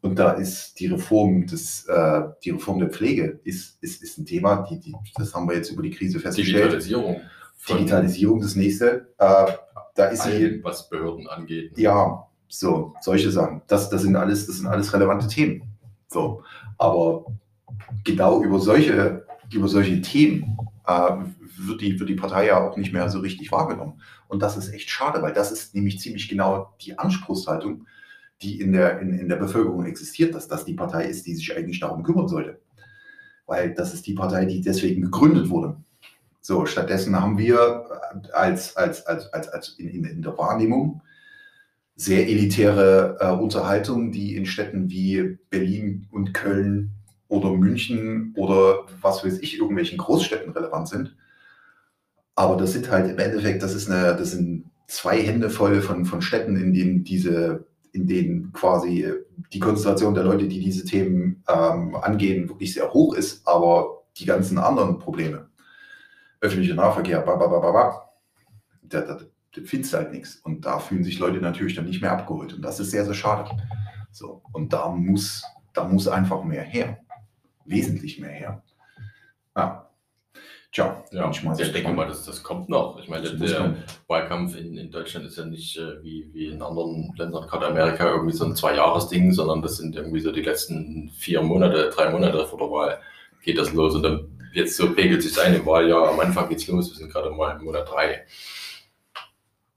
Und da ist die Reform, des, äh, die Reform der Pflege ist, ist, ist ein Thema, die, die, das haben wir jetzt über die Krise festgestellt. Digitalisierung. Digitalisierung, das nächste. Äh, da ist Allem, sie, was Behörden angeht. ja, so, solche Sachen. Das, das, sind alles, das sind alles relevante Themen. So, aber genau über solche, über solche Themen äh, wird, die, wird die Partei ja auch nicht mehr so richtig wahrgenommen. Und das ist echt schade, weil das ist nämlich ziemlich genau die Anspruchshaltung, die in der, in, in der Bevölkerung existiert, dass das die Partei ist, die sich eigentlich darum kümmern sollte. Weil das ist die Partei, die deswegen gegründet wurde. So, stattdessen haben wir als, als, als, als, als in, in, in der Wahrnehmung sehr elitäre äh, Unterhaltung, die in Städten wie Berlin und Köln oder München oder was weiß ich, irgendwelchen Großstädten relevant sind. Aber das sind halt im Endeffekt, das ist eine, das sind zwei Hände voll von, von Städten, in denen diese, in denen quasi die Konzentration der Leute, die diese Themen ähm, angehen, wirklich sehr hoch ist, aber die ganzen anderen Probleme, öffentlicher Nahverkehr, bababababa, da, da, da findest halt nichts. Und da fühlen sich Leute natürlich dann nicht mehr abgeholt. Und das ist sehr, sehr schade. So, und da muss, da muss einfach mehr her. Wesentlich mehr her. Ja. Tja, Ja, ich ich denke mal, das, das kommt noch. Ich meine, Das der. Wahlkampf in, in Deutschland ist ja nicht äh, wie, wie in anderen Ländern, gerade Amerika, irgendwie so ein Zwei-Jahres-Ding, sondern das sind irgendwie so die letzten vier Monate, drei Monate vor der Wahl geht das los. Und dann jetzt so pegelt sich ein im Wahljahr. Am Anfang geht's los, wir sind gerade mal im Monat drei.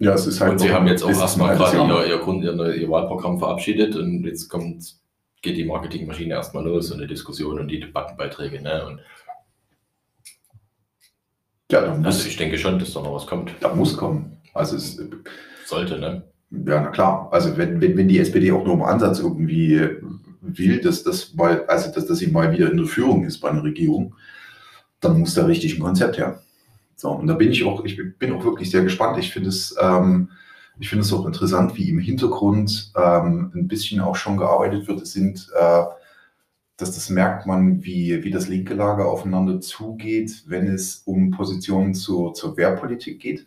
Ja, es ist halt Und sie haben jetzt auch es erstmal gerade ihr, ihr, Grund, ihr, ihr Wahlprogramm verabschiedet und jetzt kommt, geht die Marketingmaschine erstmal los und die Diskussion und die Debattenbeiträge. Ne? Und Ja, da muss, also ich denke schon, dass da noch was kommt. da muss kommen. Also es, Sollte, ne? ja, na klar. Also wenn, wenn, wenn die SPD auch nur im Ansatz irgendwie will, dass das mal, also dass, dass sie mal wieder in der Führung ist bei einer Regierung, dann muss da richtig ein Konzept her. So, und da bin ich auch, ich bin auch wirklich sehr gespannt. Ich finde es, ähm, ich finde es auch interessant, wie im Hintergrund ähm, ein bisschen auch schon gearbeitet wird. Es sind, äh, dass das merkt man, wie, wie das linke Lager aufeinander zugeht, wenn es um Positionen zur, zur Wehrpolitik geht.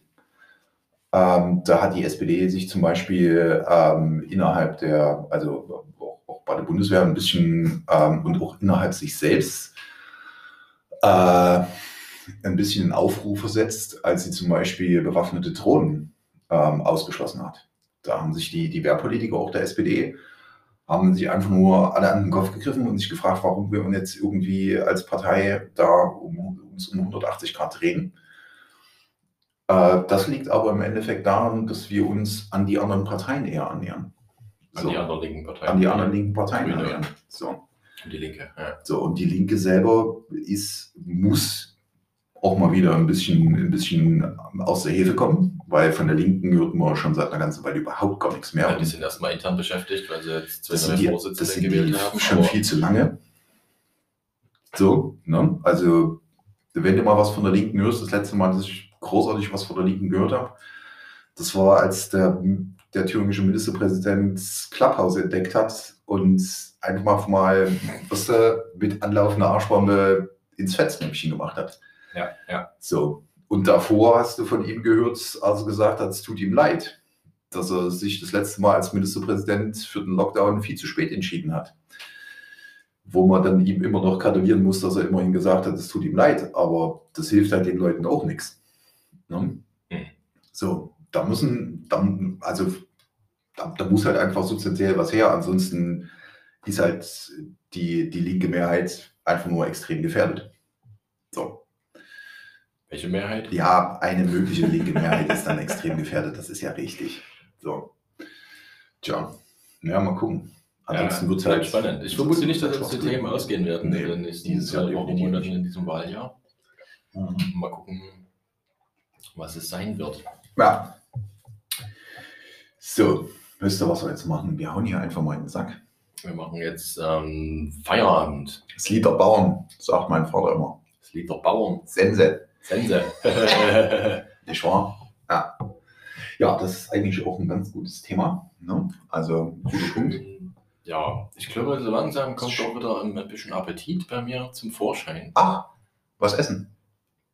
Ähm, da hat die SPD sich zum Beispiel ähm, innerhalb der, also auch, bei der Bundeswehr ein bisschen ähm, und auch innerhalb sich selbst äh, ein bisschen in Aufruhr versetzt, als sie zum Beispiel bewaffnete Drohnen ähm, ausgeschlossen hat. Da haben sich die, die Wehrpolitiker auch der SPD haben sich einfach nur alle an den Kopf gegriffen und sich gefragt, warum wir uns jetzt irgendwie als Partei da um, uns um 180 Grad drehen. Äh, das liegt aber im Endeffekt daran, dass wir uns an die anderen Parteien eher annähern. An So, die anderen linken Parteien. an die anderen linken Parteien annähern. So. Und die Linke, ja. So, und die Linke selber ist, muss auch mal wieder ein bisschen, ein bisschen aus der Hefe kommen, weil von der Linken hört man schon seit einer ganzen Weile überhaupt gar nichts mehr. ja. Die sind erstmal intern beschäftigt, weil sie jetzt zwei das sind die, Vorsitzende das sind gewählt haben. schon viel zu lange. So, ne? Also, wenn du mal was von der Linken hörst, das letzte Mal, dass ich großartig was von der Linken gehört habe, das war, als der, der thüringische Ministerpräsident das Clubhouse entdeckt hat und einfach mal, was er mit anlaufender Arschbombe ins Fetznäpfchen gemacht hat. ja, ja. So. Und davor hast du von ihm gehört, als er gesagt hat, es tut ihm leid, dass er sich das letzte Mal als Ministerpräsident für den Lockdown viel zu spät entschieden hat. Wo man dann ihm immer noch gratulieren muss, dass er immerhin gesagt hat, es tut ihm leid. Aber das hilft halt den Leuten auch nichts. Ne? Hm. So, da müssen, da, also da, da muss halt einfach substanziell was her. Ansonsten ist halt die, die linke Mehrheit einfach nur extrem gefährdet. So. Welche Mehrheit? Ja, eine mögliche linke Mehrheit ist dann extrem gefährdet, das ist ja richtig. So. Tja, ja, mal gucken. Ansonsten wird es halt spannend. Ich vermute nicht, dass uns die Themen ausgehen werden Nee, in den nächsten dieses Jahr Wochen, Monaten in diesem Wahljahr. Mhm. Mal gucken, was es sein wird. Ja. So, wisst ihr, was wir jetzt machen? Wir hauen hier einfach mal in den Sack. Wir machen jetzt ähm, Feierabend. Das Lied der Bauern, sagt mein Vater immer. Das Lied der Bauern. Sense, Sense. nicht wahr? Ja. Ja, das ist eigentlich auch ein ganz gutes Thema. Ne? Also, guter Punkt. Ja, ich glaube, so langsam kommt auch wieder ein bisschen Appetit bei mir zum Vorschein. Ach, was essen?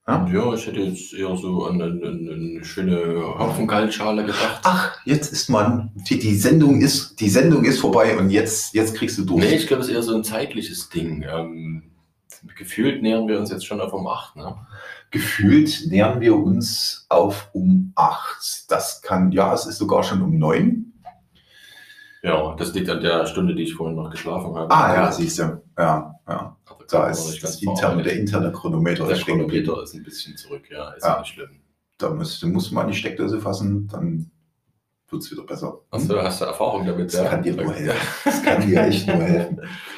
Ja, ja ich hätte jetzt eher so an eine, eine, schöne Hopfenkaltschale gedacht. Ach, jetzt ist man, die, die, Sendung ist, die Sendung ist vorbei und jetzt, jetzt kriegst du durch. Nee, ich glaube, es ist eher so ein zeitliches Ding. Ähm, gefühlt nähern wir uns jetzt schon auf um 8, ne? Gefühlt nähern wir uns auf um 8. Das kann, ja, es ist sogar schon um 9. Ja, das liegt an der Stunde, die ich vorhin noch geschlafen habe. Ah ja, siehst du. Ja, ja. Da ist das interne, der interne Chronometer. Der Chronometer ist ein bisschen zurück, ja, ist ja. nicht schlimm. Da musst, mal in die Steckdose fassen, dann wird es wieder besser. Achso, hast du Erfahrung damit? Das ja. kann dir nur helfen. Das kann dir echt nur helfen.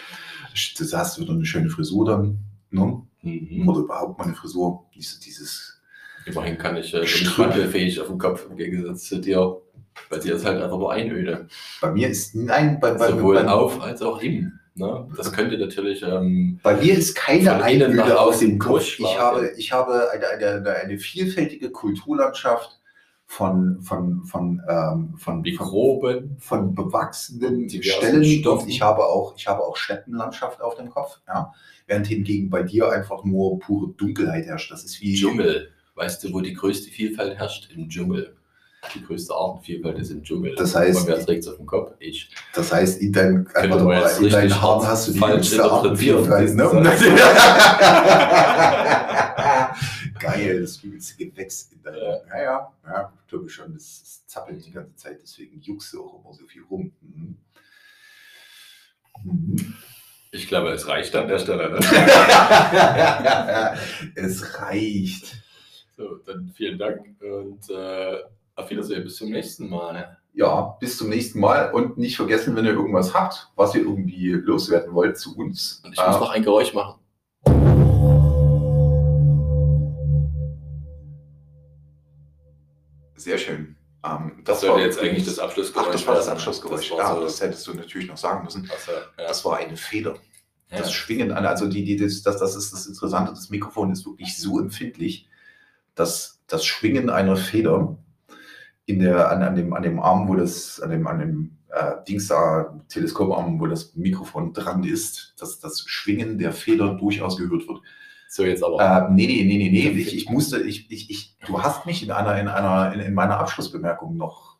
Das hast du wieder eine schöne Frisur dann. Ne? Mhm. Oder überhaupt mal eine Frisur. Dieses, dieses Immerhin kann ich äh, wandelfähig auf dem Kopf im Gegensatz zu dir. Bei dir ist halt einfach nur Einöde. Bei mir ist, nein, bei, bei Sowohl bei, auf als auch hin. Ne? Das könnte natürlich. Ähm, bei mir ist keine Einöde aus dem Kopf. Ich habe, ich habe eine, eine, eine vielfältige Kulturlandschaft von, von, von, ähm, von Mikroben, von bewachsenen Stellen. Und ich habe auch, ich habe auch Steppenlandschaft auf dem Kopf. Ja? Während hingegen bei dir einfach nur pure Dunkelheit herrscht. Das ist wie. Dschungel. Weißt du, wo die größte Vielfalt herrscht? Im Dschungel. Die größte Artenvielfalt ist im Dschungel. Das heißt, wer trägt es auf dem Kopf? Ich. Das heißt, in, dein, einfach mal, in deinen Haaren hast du die höchste Artenvielfalt. Ne? Geil, das übelste Gewächs in deinem. Ja, ja, ja, ja glaube schon, das, das, zappelt die ganze Zeit, deswegen juckst du auch immer so viel rum. Mhm. Mhm. Ich glaube, es reicht an der Stelle. Ne? es reicht. So, dann vielen Dank und äh, auf Wiedersehen. Bis zum nächsten Mal. Ja, bis zum nächsten Mal und nicht vergessen, wenn ihr irgendwas habt, was ihr irgendwie loswerden wollt zu uns. Und ich muss äh, noch ein Geräusch machen. Sehr schön. Ähm, das, das sollte jetzt eigentlich das Abschlussgeräusch Ach, das war das Abschlussgeräusch. Das ja, so das hättest du natürlich noch sagen müssen. Also, ja. Das war eine Feder. Ja. Das Schwingen an, also die, die, das, das, das ist das Interessante, das Mikrofon ist wirklich so empfindlich, dass das Schwingen einer Feder in der, an, an, dem, an dem Arm, wo das, an dem, an dem äh, Dings da, Teleskoparm, wo das Mikrofon dran ist, dass das Schwingen der Feder durchaus gehört wird. So jetzt aber. Äh, nee, nee, nee, nee, nee. Ich, ich musste, ich, ich, ich, du hast mich in einer, in einer, in, in meiner Abschlussbemerkung noch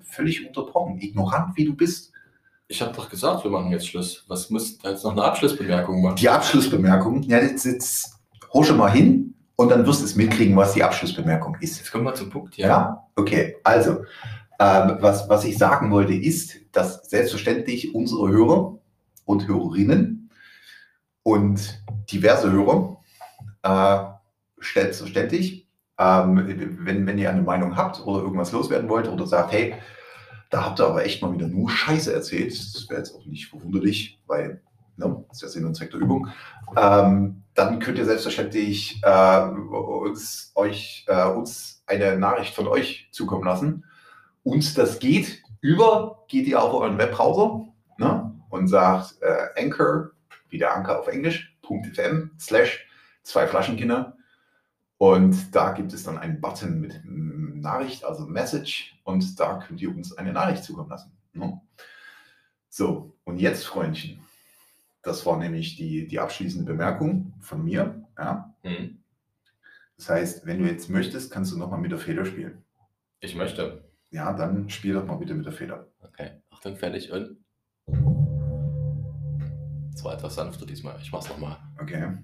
völlig unterbrochen, ignorant wie du bist. Ich habe doch gesagt, wir machen jetzt Schluss. Was muss da jetzt noch eine Abschlussbemerkung machen? Die Abschlussbemerkung, ja, jetzt, jetzt hosche mal hin und dann wirst du es mitkriegen, was die Abschlussbemerkung ist. Jetzt kommen wir zum Punkt, ja. Ja, okay. Also, ähm, was, was ich sagen wollte, ist, dass selbstverständlich unsere Hörer und Hörerinnen und diverse Hörer äh, selbstverständlich. Ähm, wenn, wenn ihr eine Meinung habt oder irgendwas loswerden wollt oder sagt, hey, da habt ihr aber echt mal wieder nur Scheiße erzählt, das wäre jetzt auch nicht verwunderlich, weil ne, das ist ja Sinn und Zweck der Übung, ähm, dann könnt ihr selbstverständlich äh, uns, euch, äh, uns eine Nachricht von euch zukommen lassen. Und das geht über, geht ihr auf euren Webbrowser ne, und sagt äh, Anchor, wie der Anker auf Englisch, .fm slash zwei Flaschenkinder. Und da gibt es dann einen Button mit Nachricht, also Message, und da könnt ihr uns eine Nachricht zukommen lassen. Ne? So, und jetzt, Freundchen, das war nämlich die, die abschließende Bemerkung von mir. Ja? Mhm. Das heißt, wenn du jetzt möchtest, kannst du nochmal mit der Feder spielen. Ich möchte. Ja, dann spiel doch mal bitte mit der Feder. Okay, Achtung, fertig und. Das war etwas sanfter diesmal. Ich mach's nochmal. Okay.